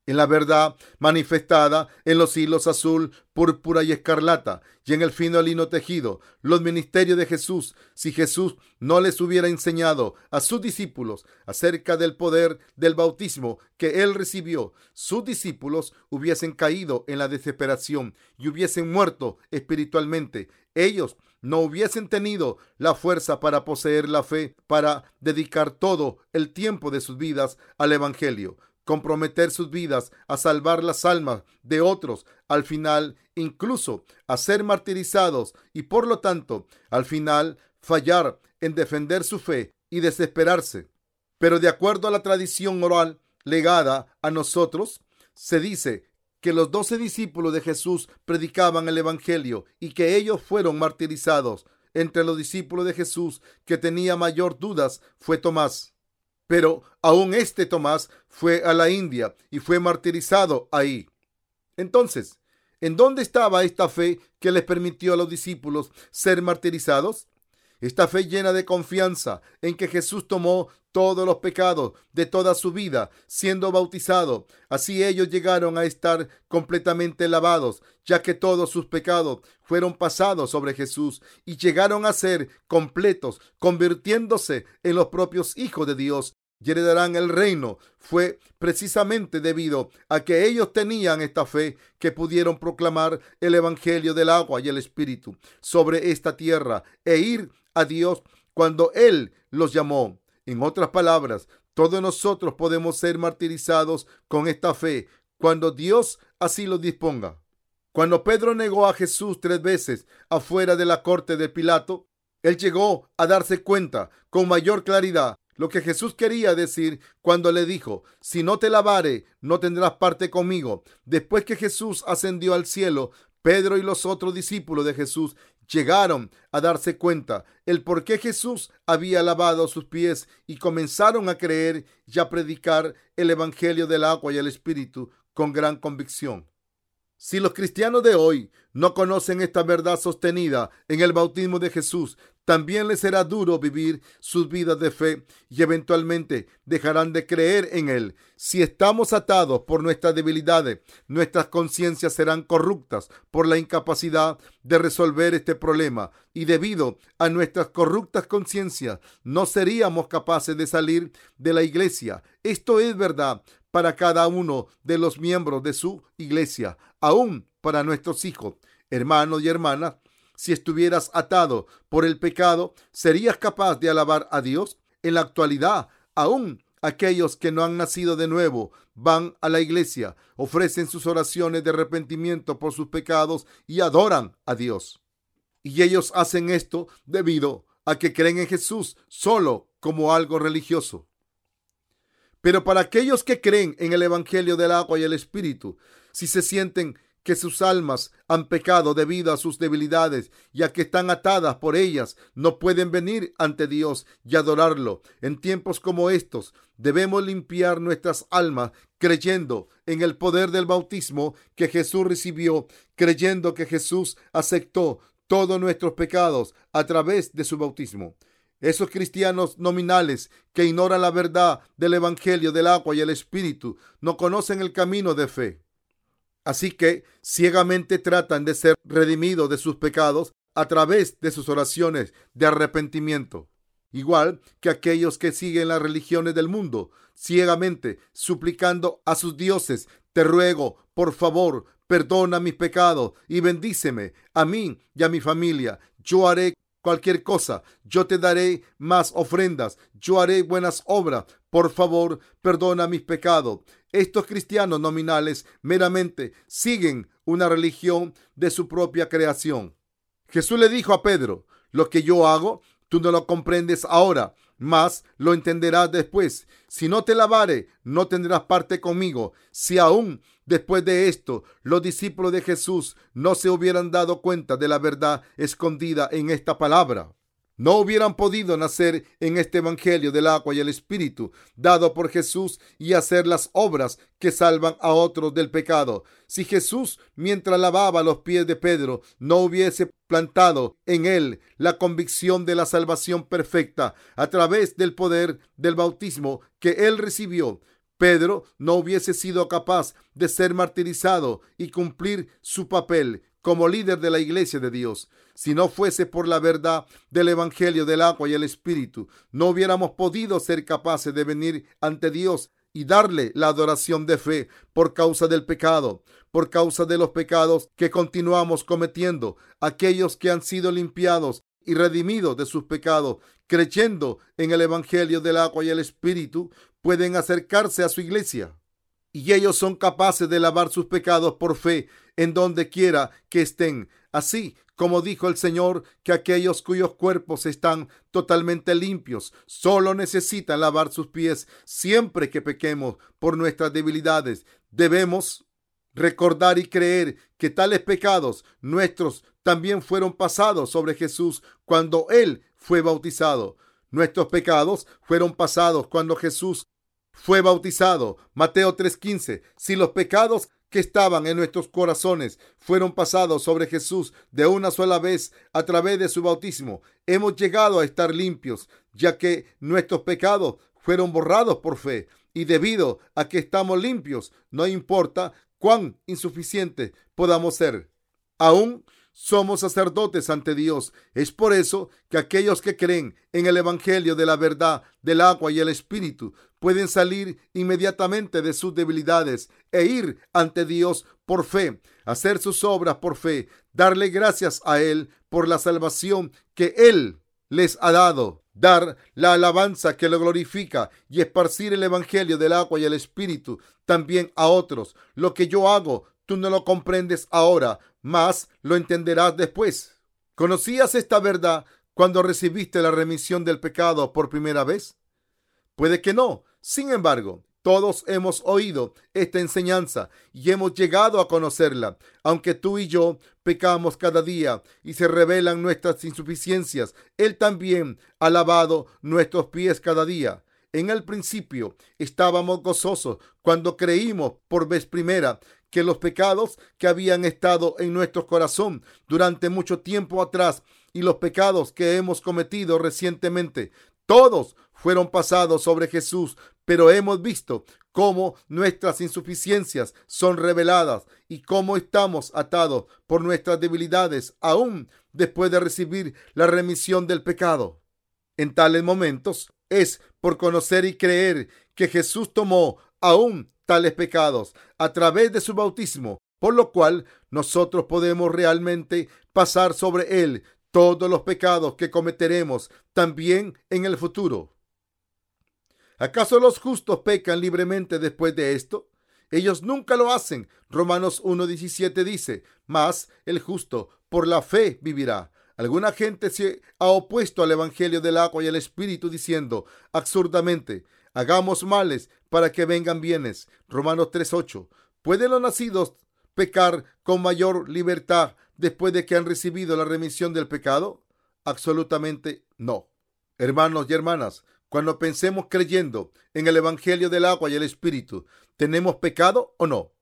en la verdad manifestada en los hilos azul, púrpura y escarlata, y en el fino lino tejido, los ministerios de Jesús. Si Jesús no les hubiera enseñado a sus discípulos acerca del poder del bautismo que él recibió, sus discípulos hubiesen caído en la desesperación y hubiesen muerto espiritualmente. Ellos no hubiesen tenido la fuerza para poseer la fe, para dedicar todo el tiempo de sus vidas al Evangelio comprometer sus vidas a salvar las almas de otros, al final incluso a ser martirizados y por lo tanto al final fallar en defender su fe y desesperarse. Pero de acuerdo a la tradición oral legada a nosotros, se dice que los doce discípulos de Jesús predicaban el Evangelio y que ellos fueron martirizados. Entre los discípulos de Jesús que tenía mayor dudas fue Tomás. Pero aún este Tomás fue a la India y fue martirizado ahí. Entonces, ¿en dónde estaba esta fe que les permitió a los discípulos ser martirizados? Esta fe llena de confianza en que Jesús tomó todos los pecados de toda su vida siendo bautizado. Así ellos llegaron a estar completamente lavados, ya que todos sus pecados fueron pasados sobre Jesús y llegaron a ser completos, convirtiéndose en los propios hijos de Dios y heredarán el reino. Fue precisamente debido a que ellos tenían esta fe que pudieron proclamar el Evangelio del agua y el Espíritu sobre esta tierra e ir a Dios cuando Él los llamó. En otras palabras, todos nosotros podemos ser martirizados con esta fe cuando Dios así lo disponga. Cuando Pedro negó a Jesús tres veces afuera de la corte de Pilato, él llegó a darse cuenta con mayor claridad lo que Jesús quería decir cuando le dijo, si no te lavare, no tendrás parte conmigo. Después que Jesús ascendió al cielo, Pedro y los otros discípulos de Jesús llegaron a darse cuenta el por qué Jesús había lavado sus pies y comenzaron a creer y a predicar el Evangelio del agua y el Espíritu con gran convicción. Si los cristianos de hoy no conocen esta verdad sostenida en el bautismo de Jesús, también les será duro vivir sus vidas de fe y eventualmente dejarán de creer en Él. Si estamos atados por nuestras debilidades, nuestras conciencias serán corruptas por la incapacidad de resolver este problema y debido a nuestras corruptas conciencias no seríamos capaces de salir de la iglesia. Esto es verdad para cada uno de los miembros de su iglesia, aún para nuestros hijos, hermanos y hermanas si estuvieras atado por el pecado, ¿serías capaz de alabar a Dios? En la actualidad, aún aquellos que no han nacido de nuevo van a la iglesia, ofrecen sus oraciones de arrepentimiento por sus pecados y adoran a Dios. Y ellos hacen esto debido a que creen en Jesús solo como algo religioso. Pero para aquellos que creen en el Evangelio del agua y el Espíritu, si se sienten que sus almas han pecado debido a sus debilidades, ya que están atadas por ellas, no pueden venir ante Dios y adorarlo. En tiempos como estos, debemos limpiar nuestras almas creyendo en el poder del bautismo que Jesús recibió, creyendo que Jesús aceptó todos nuestros pecados a través de su bautismo. Esos cristianos nominales que ignoran la verdad del Evangelio del agua y el Espíritu no conocen el camino de fe. Así que ciegamente tratan de ser redimidos de sus pecados a través de sus oraciones de arrepentimiento. Igual que aquellos que siguen las religiones del mundo, ciegamente suplicando a sus dioses, te ruego, por favor, perdona mis pecados y bendíceme a mí y a mi familia. Yo haré cualquier cosa, yo te daré más ofrendas, yo haré buenas obras. Por favor, perdona mis pecados. Estos cristianos nominales meramente siguen una religión de su propia creación. Jesús le dijo a Pedro, lo que yo hago, tú no lo comprendes ahora, mas lo entenderás después. Si no te lavare, no tendrás parte conmigo. Si aún después de esto los discípulos de Jesús no se hubieran dado cuenta de la verdad escondida en esta palabra, no hubieran podido nacer en este Evangelio del agua y el Espíritu dado por Jesús y hacer las obras que salvan a otros del pecado. Si Jesús, mientras lavaba los pies de Pedro, no hubiese plantado en él la convicción de la salvación perfecta a través del poder del bautismo que él recibió, Pedro no hubiese sido capaz de ser martirizado y cumplir su papel como líder de la iglesia de Dios. Si no fuese por la verdad del Evangelio del agua y el Espíritu, no hubiéramos podido ser capaces de venir ante Dios y darle la adoración de fe por causa del pecado, por causa de los pecados que continuamos cometiendo, aquellos que han sido limpiados y redimidos de sus pecados, creyendo en el Evangelio del agua y el Espíritu, pueden acercarse a su iglesia y ellos son capaces de lavar sus pecados por fe en donde quiera que estén. Así como dijo el Señor que aquellos cuyos cuerpos están totalmente limpios solo necesitan lavar sus pies siempre que pequemos por nuestras debilidades. Debemos recordar y creer que tales pecados nuestros también fueron pasados sobre Jesús cuando Él fue bautizado. Nuestros pecados fueron pasados cuando Jesús fue bautizado. Mateo 3:15. Si los pecados que estaban en nuestros corazones fueron pasados sobre Jesús de una sola vez a través de su bautismo, hemos llegado a estar limpios, ya que nuestros pecados fueron borrados por fe. Y debido a que estamos limpios, no importa cuán insuficientes podamos ser. Aún somos sacerdotes ante Dios. Es por eso que aquellos que creen en el Evangelio de la verdad, del agua y el Espíritu pueden salir inmediatamente de sus debilidades e ir ante Dios por fe, hacer sus obras por fe, darle gracias a Él por la salvación que Él les ha dado, dar la alabanza que lo glorifica y esparcir el Evangelio del agua y el Espíritu también a otros. Lo que yo hago, tú no lo comprendes ahora, mas lo entenderás después. ¿Conocías esta verdad cuando recibiste la remisión del pecado por primera vez? Puede que no. Sin embargo, todos hemos oído esta enseñanza y hemos llegado a conocerla, aunque tú y yo pecamos cada día y se revelan nuestras insuficiencias. Él también ha lavado nuestros pies cada día. En el principio estábamos gozosos cuando creímos por vez primera que los pecados que habían estado en nuestro corazón durante mucho tiempo atrás y los pecados que hemos cometido recientemente, todos fueron pasados sobre Jesús, pero hemos visto cómo nuestras insuficiencias son reveladas y cómo estamos atados por nuestras debilidades aún después de recibir la remisión del pecado. En tales momentos es por conocer y creer que Jesús tomó aún tales pecados a través de su bautismo, por lo cual nosotros podemos realmente pasar sobre él todos los pecados que cometeremos también en el futuro. ¿Acaso los justos pecan libremente después de esto? Ellos nunca lo hacen. Romanos 1.17 dice, mas el justo por la fe vivirá. Alguna gente se ha opuesto al Evangelio del agua y el Espíritu diciendo absurdamente, hagamos males para que vengan bienes. Romanos 3.8. ¿Pueden los nacidos pecar con mayor libertad después de que han recibido la remisión del pecado? Absolutamente no. Hermanos y hermanas, cuando pensemos creyendo en el Evangelio del agua y el Espíritu, ¿tenemos pecado o no?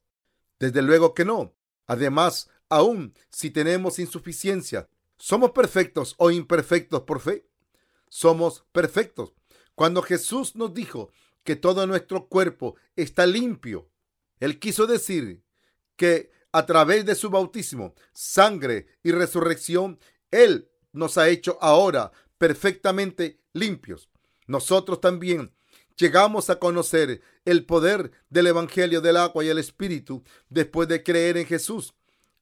Desde luego que no. Además, aun si tenemos insuficiencia, ¿somos perfectos o imperfectos por fe? Somos perfectos. Cuando Jesús nos dijo que todo nuestro cuerpo está limpio, Él quiso decir que a través de su bautismo, sangre y resurrección, Él nos ha hecho ahora perfectamente limpios. Nosotros también llegamos a conocer el poder del Evangelio del agua y el Espíritu después de creer en Jesús.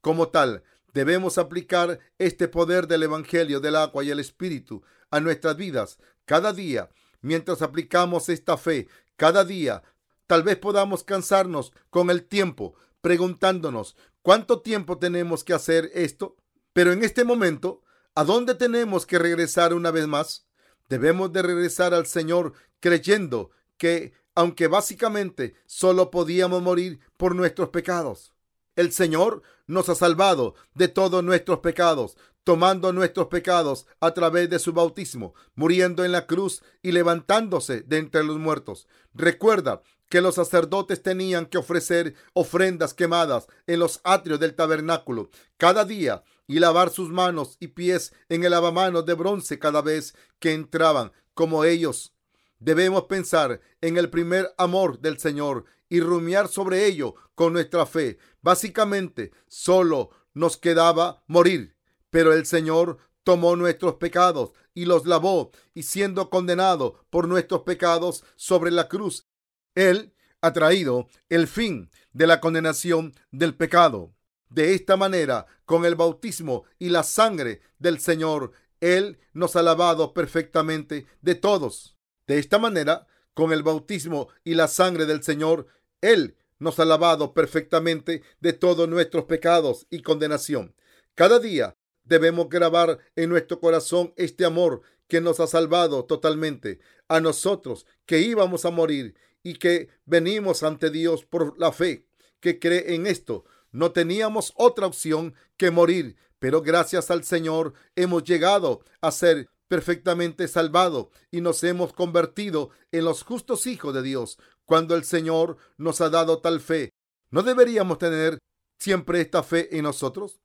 Como tal, debemos aplicar este poder del Evangelio del agua y el Espíritu a nuestras vidas cada día mientras aplicamos esta fe cada día, tal vez podamos cansarnos con el tiempo preguntándonos cuánto tiempo tenemos que hacer esto. Pero en este momento, ¿a dónde tenemos que regresar una vez más? Debemos de regresar al Señor creyendo que, aunque básicamente solo podíamos morir por nuestros pecados, el Señor nos ha salvado de todos nuestros pecados, tomando nuestros pecados a través de su bautismo, muriendo en la cruz y levantándose de entre los muertos. Recuerda que los sacerdotes tenían que ofrecer ofrendas quemadas en los atrios del tabernáculo cada día y lavar sus manos y pies en el lavamanos de bronce cada vez que entraban como ellos. Debemos pensar en el primer amor del Señor y rumiar sobre ello con nuestra fe. Básicamente, solo nos quedaba morir pero el Señor tomó nuestros pecados y los lavó, y siendo condenado por nuestros pecados sobre la cruz, Él ha traído el fin de la condenación del pecado. De esta manera, con el bautismo y la sangre del Señor, Él nos ha lavado perfectamente de todos. De esta manera, con el bautismo y la sangre del Señor, Él nos ha lavado perfectamente de todos nuestros pecados y condenación. Cada día Debemos grabar en nuestro corazón este amor que nos ha salvado totalmente a nosotros que íbamos a morir y que venimos ante Dios por la fe que cree en esto. No teníamos otra opción que morir, pero gracias al Señor hemos llegado a ser perfectamente salvado y nos hemos convertido en los justos hijos de Dios cuando el Señor nos ha dado tal fe. ¿No deberíamos tener siempre esta fe en nosotros?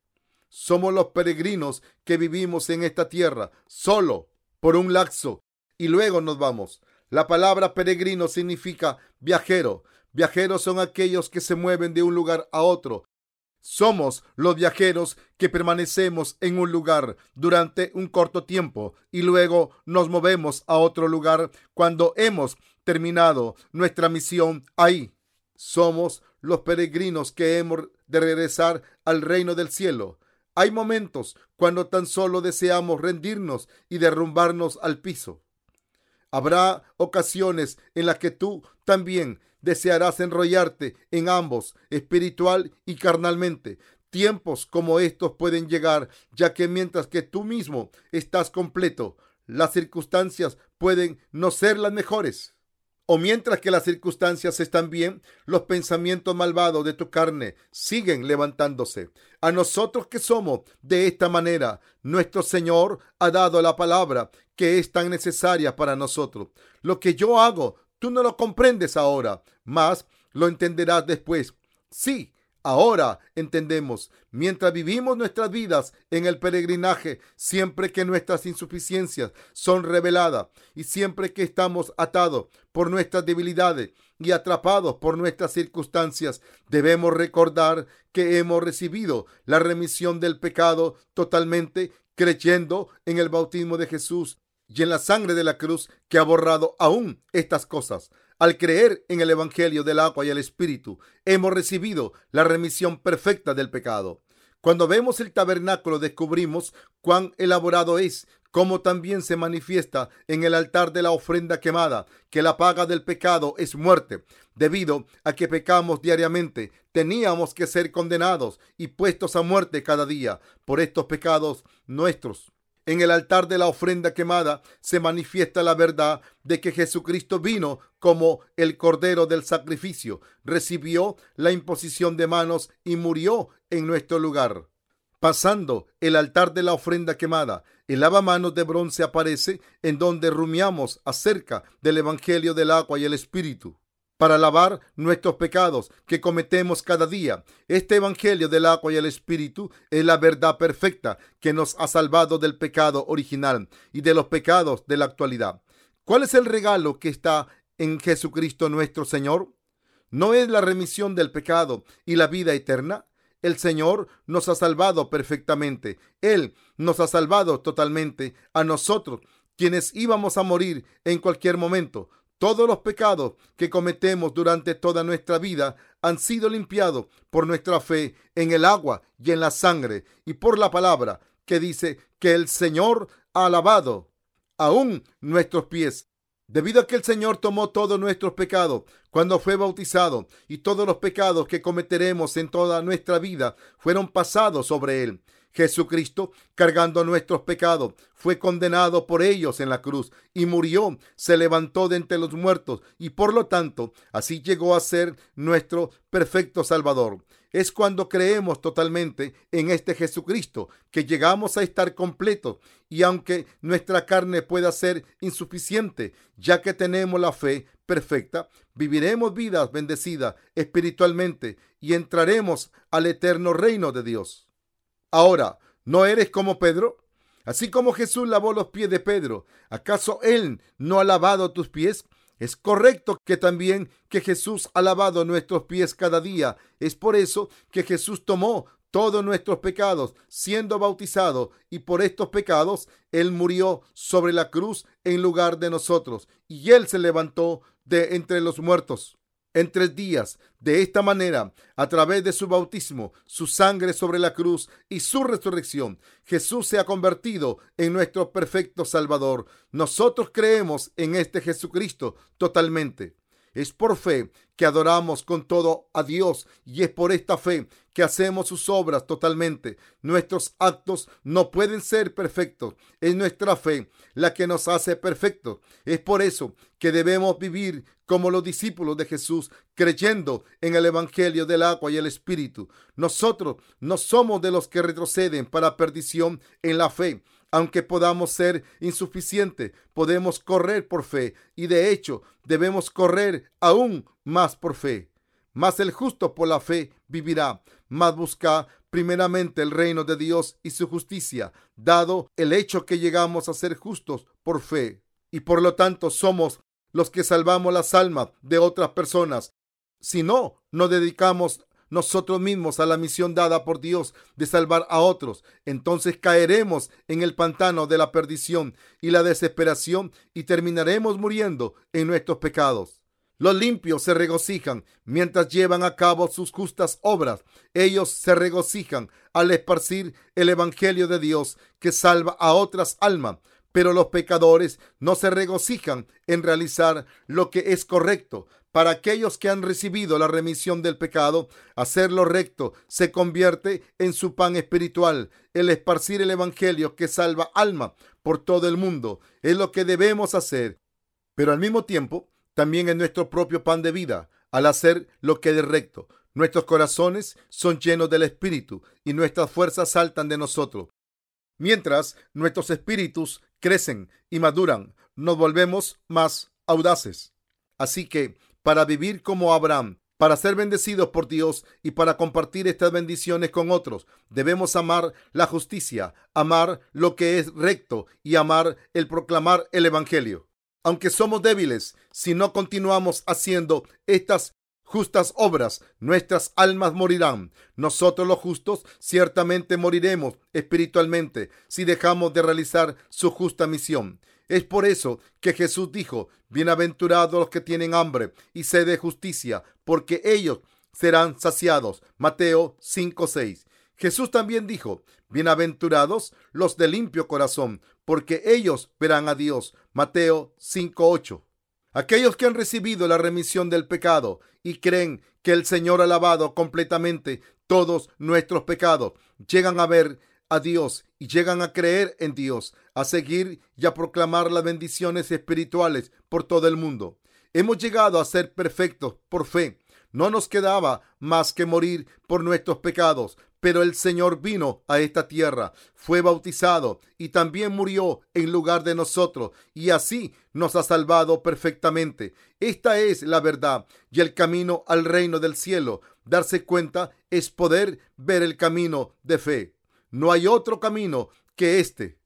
Somos los peregrinos que vivimos en esta tierra solo por un laxo y luego nos vamos. La palabra peregrino significa viajero. Viajeros son aquellos que se mueven de un lugar a otro. Somos los viajeros que permanecemos en un lugar durante un corto tiempo y luego nos movemos a otro lugar cuando hemos terminado nuestra misión ahí. Somos los peregrinos que hemos de regresar al reino del cielo. Hay momentos cuando tan solo deseamos rendirnos y derrumbarnos al piso. Habrá ocasiones en las que tú también desearás enrollarte en ambos, espiritual y carnalmente. Tiempos como estos pueden llegar, ya que mientras que tú mismo estás completo, las circunstancias pueden no ser las mejores. O mientras que las circunstancias están bien, los pensamientos malvados de tu carne siguen levantándose. A nosotros que somos de esta manera, nuestro Señor ha dado la palabra que es tan necesaria para nosotros. Lo que yo hago, tú no lo comprendes ahora, mas lo entenderás después. Sí, Ahora entendemos, mientras vivimos nuestras vidas en el peregrinaje, siempre que nuestras insuficiencias son reveladas y siempre que estamos atados por nuestras debilidades y atrapados por nuestras circunstancias, debemos recordar que hemos recibido la remisión del pecado totalmente creyendo en el bautismo de Jesús y en la sangre de la cruz que ha borrado aún estas cosas. Al creer en el Evangelio del agua y el Espíritu, hemos recibido la remisión perfecta del pecado. Cuando vemos el tabernáculo descubrimos cuán elaborado es, como también se manifiesta en el altar de la ofrenda quemada, que la paga del pecado es muerte. Debido a que pecamos diariamente, teníamos que ser condenados y puestos a muerte cada día por estos pecados nuestros. En el altar de la ofrenda quemada se manifiesta la verdad de que Jesucristo vino como el Cordero del sacrificio, recibió la imposición de manos y murió en nuestro lugar. Pasando el altar de la ofrenda quemada, el lavamanos de bronce aparece en donde rumiamos acerca del Evangelio del agua y el Espíritu para lavar nuestros pecados que cometemos cada día. Este Evangelio del agua y el Espíritu es la verdad perfecta que nos ha salvado del pecado original y de los pecados de la actualidad. ¿Cuál es el regalo que está en Jesucristo nuestro Señor? ¿No es la remisión del pecado y la vida eterna? El Señor nos ha salvado perfectamente. Él nos ha salvado totalmente a nosotros, quienes íbamos a morir en cualquier momento. Todos los pecados que cometemos durante toda nuestra vida han sido limpiados por nuestra fe en el agua y en la sangre y por la palabra que dice que el Señor ha lavado aún nuestros pies. Debido a que el Señor tomó todos nuestros pecados cuando fue bautizado y todos los pecados que cometeremos en toda nuestra vida fueron pasados sobre él. Jesucristo, cargando nuestros pecados, fue condenado por ellos en la cruz y murió, se levantó de entre los muertos y por lo tanto así llegó a ser nuestro perfecto Salvador. Es cuando creemos totalmente en este Jesucristo que llegamos a estar completos y aunque nuestra carne pueda ser insuficiente, ya que tenemos la fe perfecta, viviremos vidas bendecidas espiritualmente y entraremos al eterno reino de Dios. Ahora, ¿no eres como Pedro? Así como Jesús lavó los pies de Pedro, ¿acaso Él no ha lavado tus pies? Es correcto que también que Jesús ha lavado nuestros pies cada día. Es por eso que Jesús tomó todos nuestros pecados siendo bautizado y por estos pecados Él murió sobre la cruz en lugar de nosotros y Él se levantó de entre los muertos en tres días. De esta manera, a través de su bautismo, su sangre sobre la cruz y su resurrección, Jesús se ha convertido en nuestro perfecto Salvador. Nosotros creemos en este Jesucristo totalmente. Es por fe que adoramos con todo a Dios y es por esta fe que hacemos sus obras totalmente. Nuestros actos no pueden ser perfectos. Es nuestra fe la que nos hace perfectos. Es por eso que debemos vivir como los discípulos de Jesús, creyendo en el Evangelio del agua y el Espíritu. Nosotros no somos de los que retroceden para perdición en la fe aunque podamos ser insuficientes, podemos correr por fe y de hecho debemos correr aún más por fe. Mas el justo por la fe vivirá. Mas busca primeramente el reino de Dios y su justicia, dado el hecho que llegamos a ser justos por fe. Y por lo tanto somos los que salvamos las almas de otras personas. Si no, nos dedicamos nosotros mismos a la misión dada por Dios de salvar a otros, entonces caeremos en el pantano de la perdición y la desesperación y terminaremos muriendo en nuestros pecados. Los limpios se regocijan mientras llevan a cabo sus justas obras. Ellos se regocijan al esparcir el Evangelio de Dios que salva a otras almas. Pero los pecadores no se regocijan en realizar lo que es correcto, para aquellos que han recibido la remisión del pecado, hacer lo recto se convierte en su pan espiritual. El esparcir el Evangelio que salva alma por todo el mundo es lo que debemos hacer. Pero al mismo tiempo, también es nuestro propio pan de vida al hacer lo que es recto. Nuestros corazones son llenos del Espíritu y nuestras fuerzas saltan de nosotros. Mientras nuestros espíritus crecen y maduran, nos volvemos más audaces. Así que para vivir como Abraham, para ser bendecidos por Dios y para compartir estas bendiciones con otros. Debemos amar la justicia, amar lo que es recto y amar el proclamar el Evangelio. Aunque somos débiles, si no continuamos haciendo estas justas obras, nuestras almas morirán. Nosotros los justos ciertamente moriremos espiritualmente si dejamos de realizar su justa misión. Es por eso que Jesús dijo, bienaventurados los que tienen hambre y sed de justicia, porque ellos serán saciados. Mateo 5:6. Jesús también dijo, bienaventurados los de limpio corazón, porque ellos verán a Dios. Mateo 5:8. Aquellos que han recibido la remisión del pecado y creen que el Señor ha lavado completamente todos nuestros pecados, llegan a ver a Dios y llegan a creer en Dios, a seguir y a proclamar las bendiciones espirituales por todo el mundo. Hemos llegado a ser perfectos por fe. No nos quedaba más que morir por nuestros pecados, pero el Señor vino a esta tierra, fue bautizado y también murió en lugar de nosotros y así nos ha salvado perfectamente. Esta es la verdad y el camino al reino del cielo. Darse cuenta es poder ver el camino de fe. No hay otro camino que este.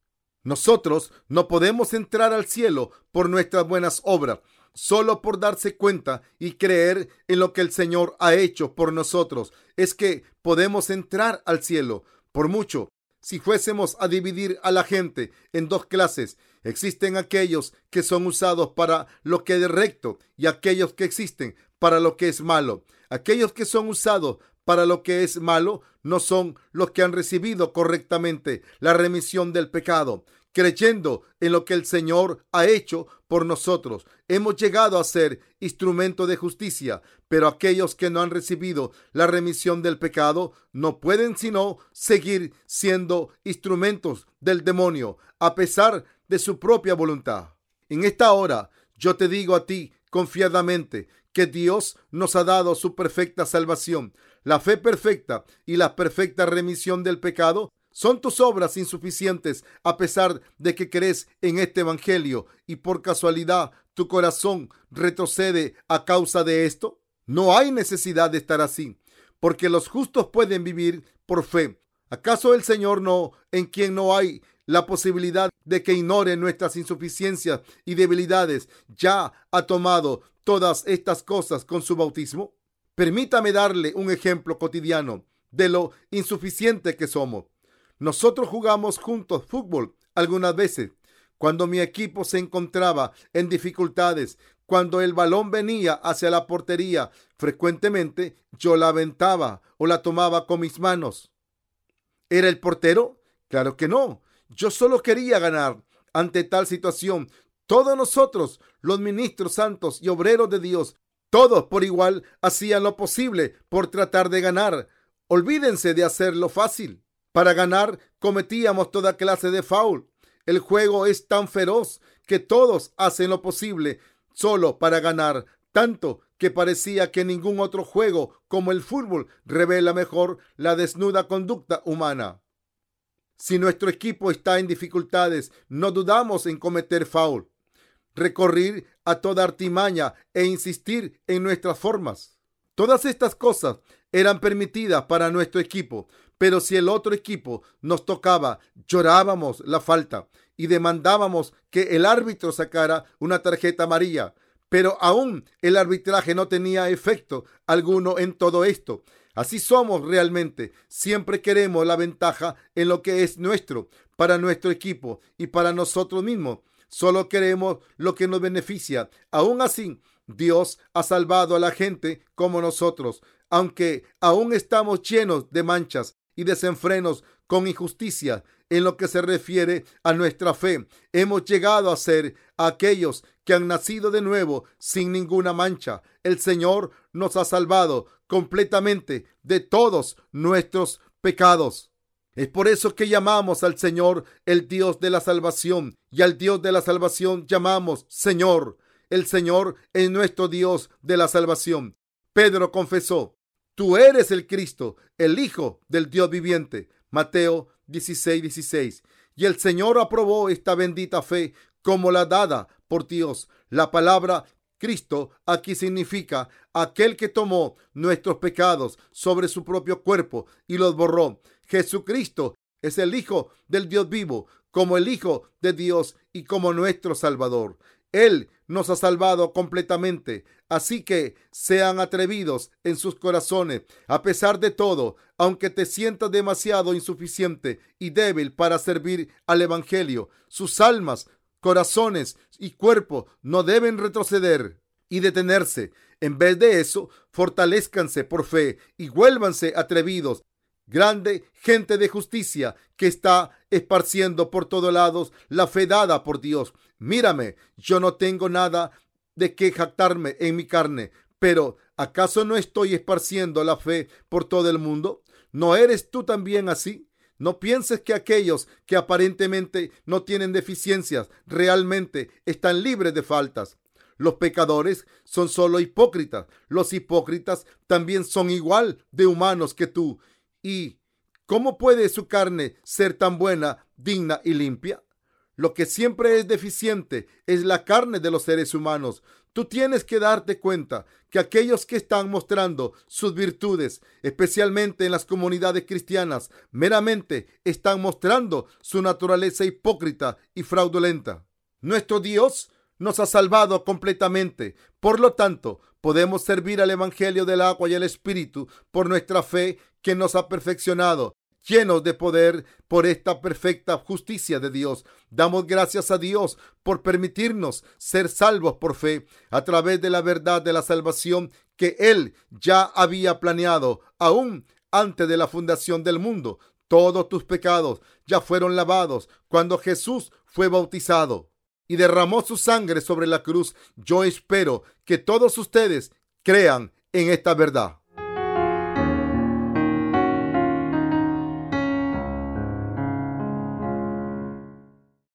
Nosotros no podemos entrar al cielo por nuestras buenas obras, solo por darse cuenta y creer en lo que el Señor ha hecho por nosotros. Es que podemos entrar al cielo. Por mucho, si fuésemos a dividir a la gente en dos clases, existen aquellos que son usados para lo que es recto y aquellos que existen para lo que es malo. Aquellos que son usados para lo que es malo no son los que han recibido correctamente la remisión del pecado, creyendo en lo que el Señor ha hecho por nosotros. Hemos llegado a ser instrumento de justicia, pero aquellos que no han recibido la remisión del pecado no pueden sino seguir siendo instrumentos del demonio a pesar de su propia voluntad. En esta hora yo te digo a ti confiadamente que Dios nos ha dado su perfecta salvación. La fe perfecta y la perfecta remisión del pecado son tus obras insuficientes a pesar de que crees en este Evangelio y por casualidad tu corazón retrocede a causa de esto. No hay necesidad de estar así, porque los justos pueden vivir por fe. ¿Acaso el Señor no, en quien no hay la posibilidad de que ignore nuestras insuficiencias y debilidades, ya ha tomado todas estas cosas con su bautismo? Permítame darle un ejemplo cotidiano de lo insuficiente que somos. Nosotros jugamos juntos fútbol algunas veces. Cuando mi equipo se encontraba en dificultades, cuando el balón venía hacia la portería, frecuentemente yo la aventaba o la tomaba con mis manos. ¿Era el portero? Claro que no. Yo solo quería ganar. Ante tal situación, todos nosotros, los ministros santos y obreros de Dios, todos por igual hacían lo posible por tratar de ganar. Olvídense de hacerlo fácil. Para ganar cometíamos toda clase de foul. El juego es tan feroz que todos hacen lo posible solo para ganar, tanto que parecía que ningún otro juego como el fútbol revela mejor la desnuda conducta humana. Si nuestro equipo está en dificultades, no dudamos en cometer foul, recorrer a toda artimaña e insistir en nuestras formas. Todas estas cosas eran permitidas para nuestro equipo, pero si el otro equipo nos tocaba, llorábamos la falta y demandábamos que el árbitro sacara una tarjeta amarilla. Pero aún el arbitraje no tenía efecto alguno en todo esto. Así somos realmente. Siempre queremos la ventaja en lo que es nuestro, para nuestro equipo y para nosotros mismos. Solo queremos lo que nos beneficia. Aún así, Dios ha salvado a la gente como nosotros, aunque aún estamos llenos de manchas y desenfrenos con injusticia en lo que se refiere a nuestra fe. Hemos llegado a ser aquellos que han nacido de nuevo sin ninguna mancha. El Señor nos ha salvado completamente de todos nuestros pecados. Es por eso que llamamos al Señor el Dios de la salvación y al Dios de la salvación llamamos Señor. El Señor es nuestro Dios de la salvación. Pedro confesó, tú eres el Cristo, el Hijo del Dios viviente. Mateo 16, 16. Y el Señor aprobó esta bendita fe como la dada por Dios. La palabra Cristo aquí significa aquel que tomó nuestros pecados sobre su propio cuerpo y los borró. Jesucristo es el Hijo del Dios vivo, como el Hijo de Dios y como nuestro Salvador. Él nos ha salvado completamente. Así que sean atrevidos en sus corazones. A pesar de todo, aunque te sientas demasiado insuficiente y débil para servir al Evangelio, sus almas, corazones y cuerpo no deben retroceder y detenerse. En vez de eso, fortalezcanse por fe y vuélvanse atrevidos grande gente de justicia que está esparciendo por todos lados la fe dada por Dios. Mírame, yo no tengo nada de que jactarme en mi carne, pero ¿acaso no estoy esparciendo la fe por todo el mundo? ¿No eres tú también así? No pienses que aquellos que aparentemente no tienen deficiencias realmente están libres de faltas. Los pecadores son solo hipócritas. Los hipócritas también son igual de humanos que tú ¿Y cómo puede su carne ser tan buena, digna y limpia? Lo que siempre es deficiente es la carne de los seres humanos. Tú tienes que darte cuenta que aquellos que están mostrando sus virtudes, especialmente en las comunidades cristianas, meramente están mostrando su naturaleza hipócrita y fraudulenta. Nuestro Dios nos ha salvado completamente. Por lo tanto, podemos servir al Evangelio del agua y el Espíritu por nuestra fe que nos ha perfeccionado, llenos de poder por esta perfecta justicia de Dios. Damos gracias a Dios por permitirnos ser salvos por fe a través de la verdad de la salvación que Él ya había planeado aún antes de la fundación del mundo. Todos tus pecados ya fueron lavados cuando Jesús fue bautizado y derramó su sangre sobre la cruz. Yo espero que todos ustedes crean en esta verdad.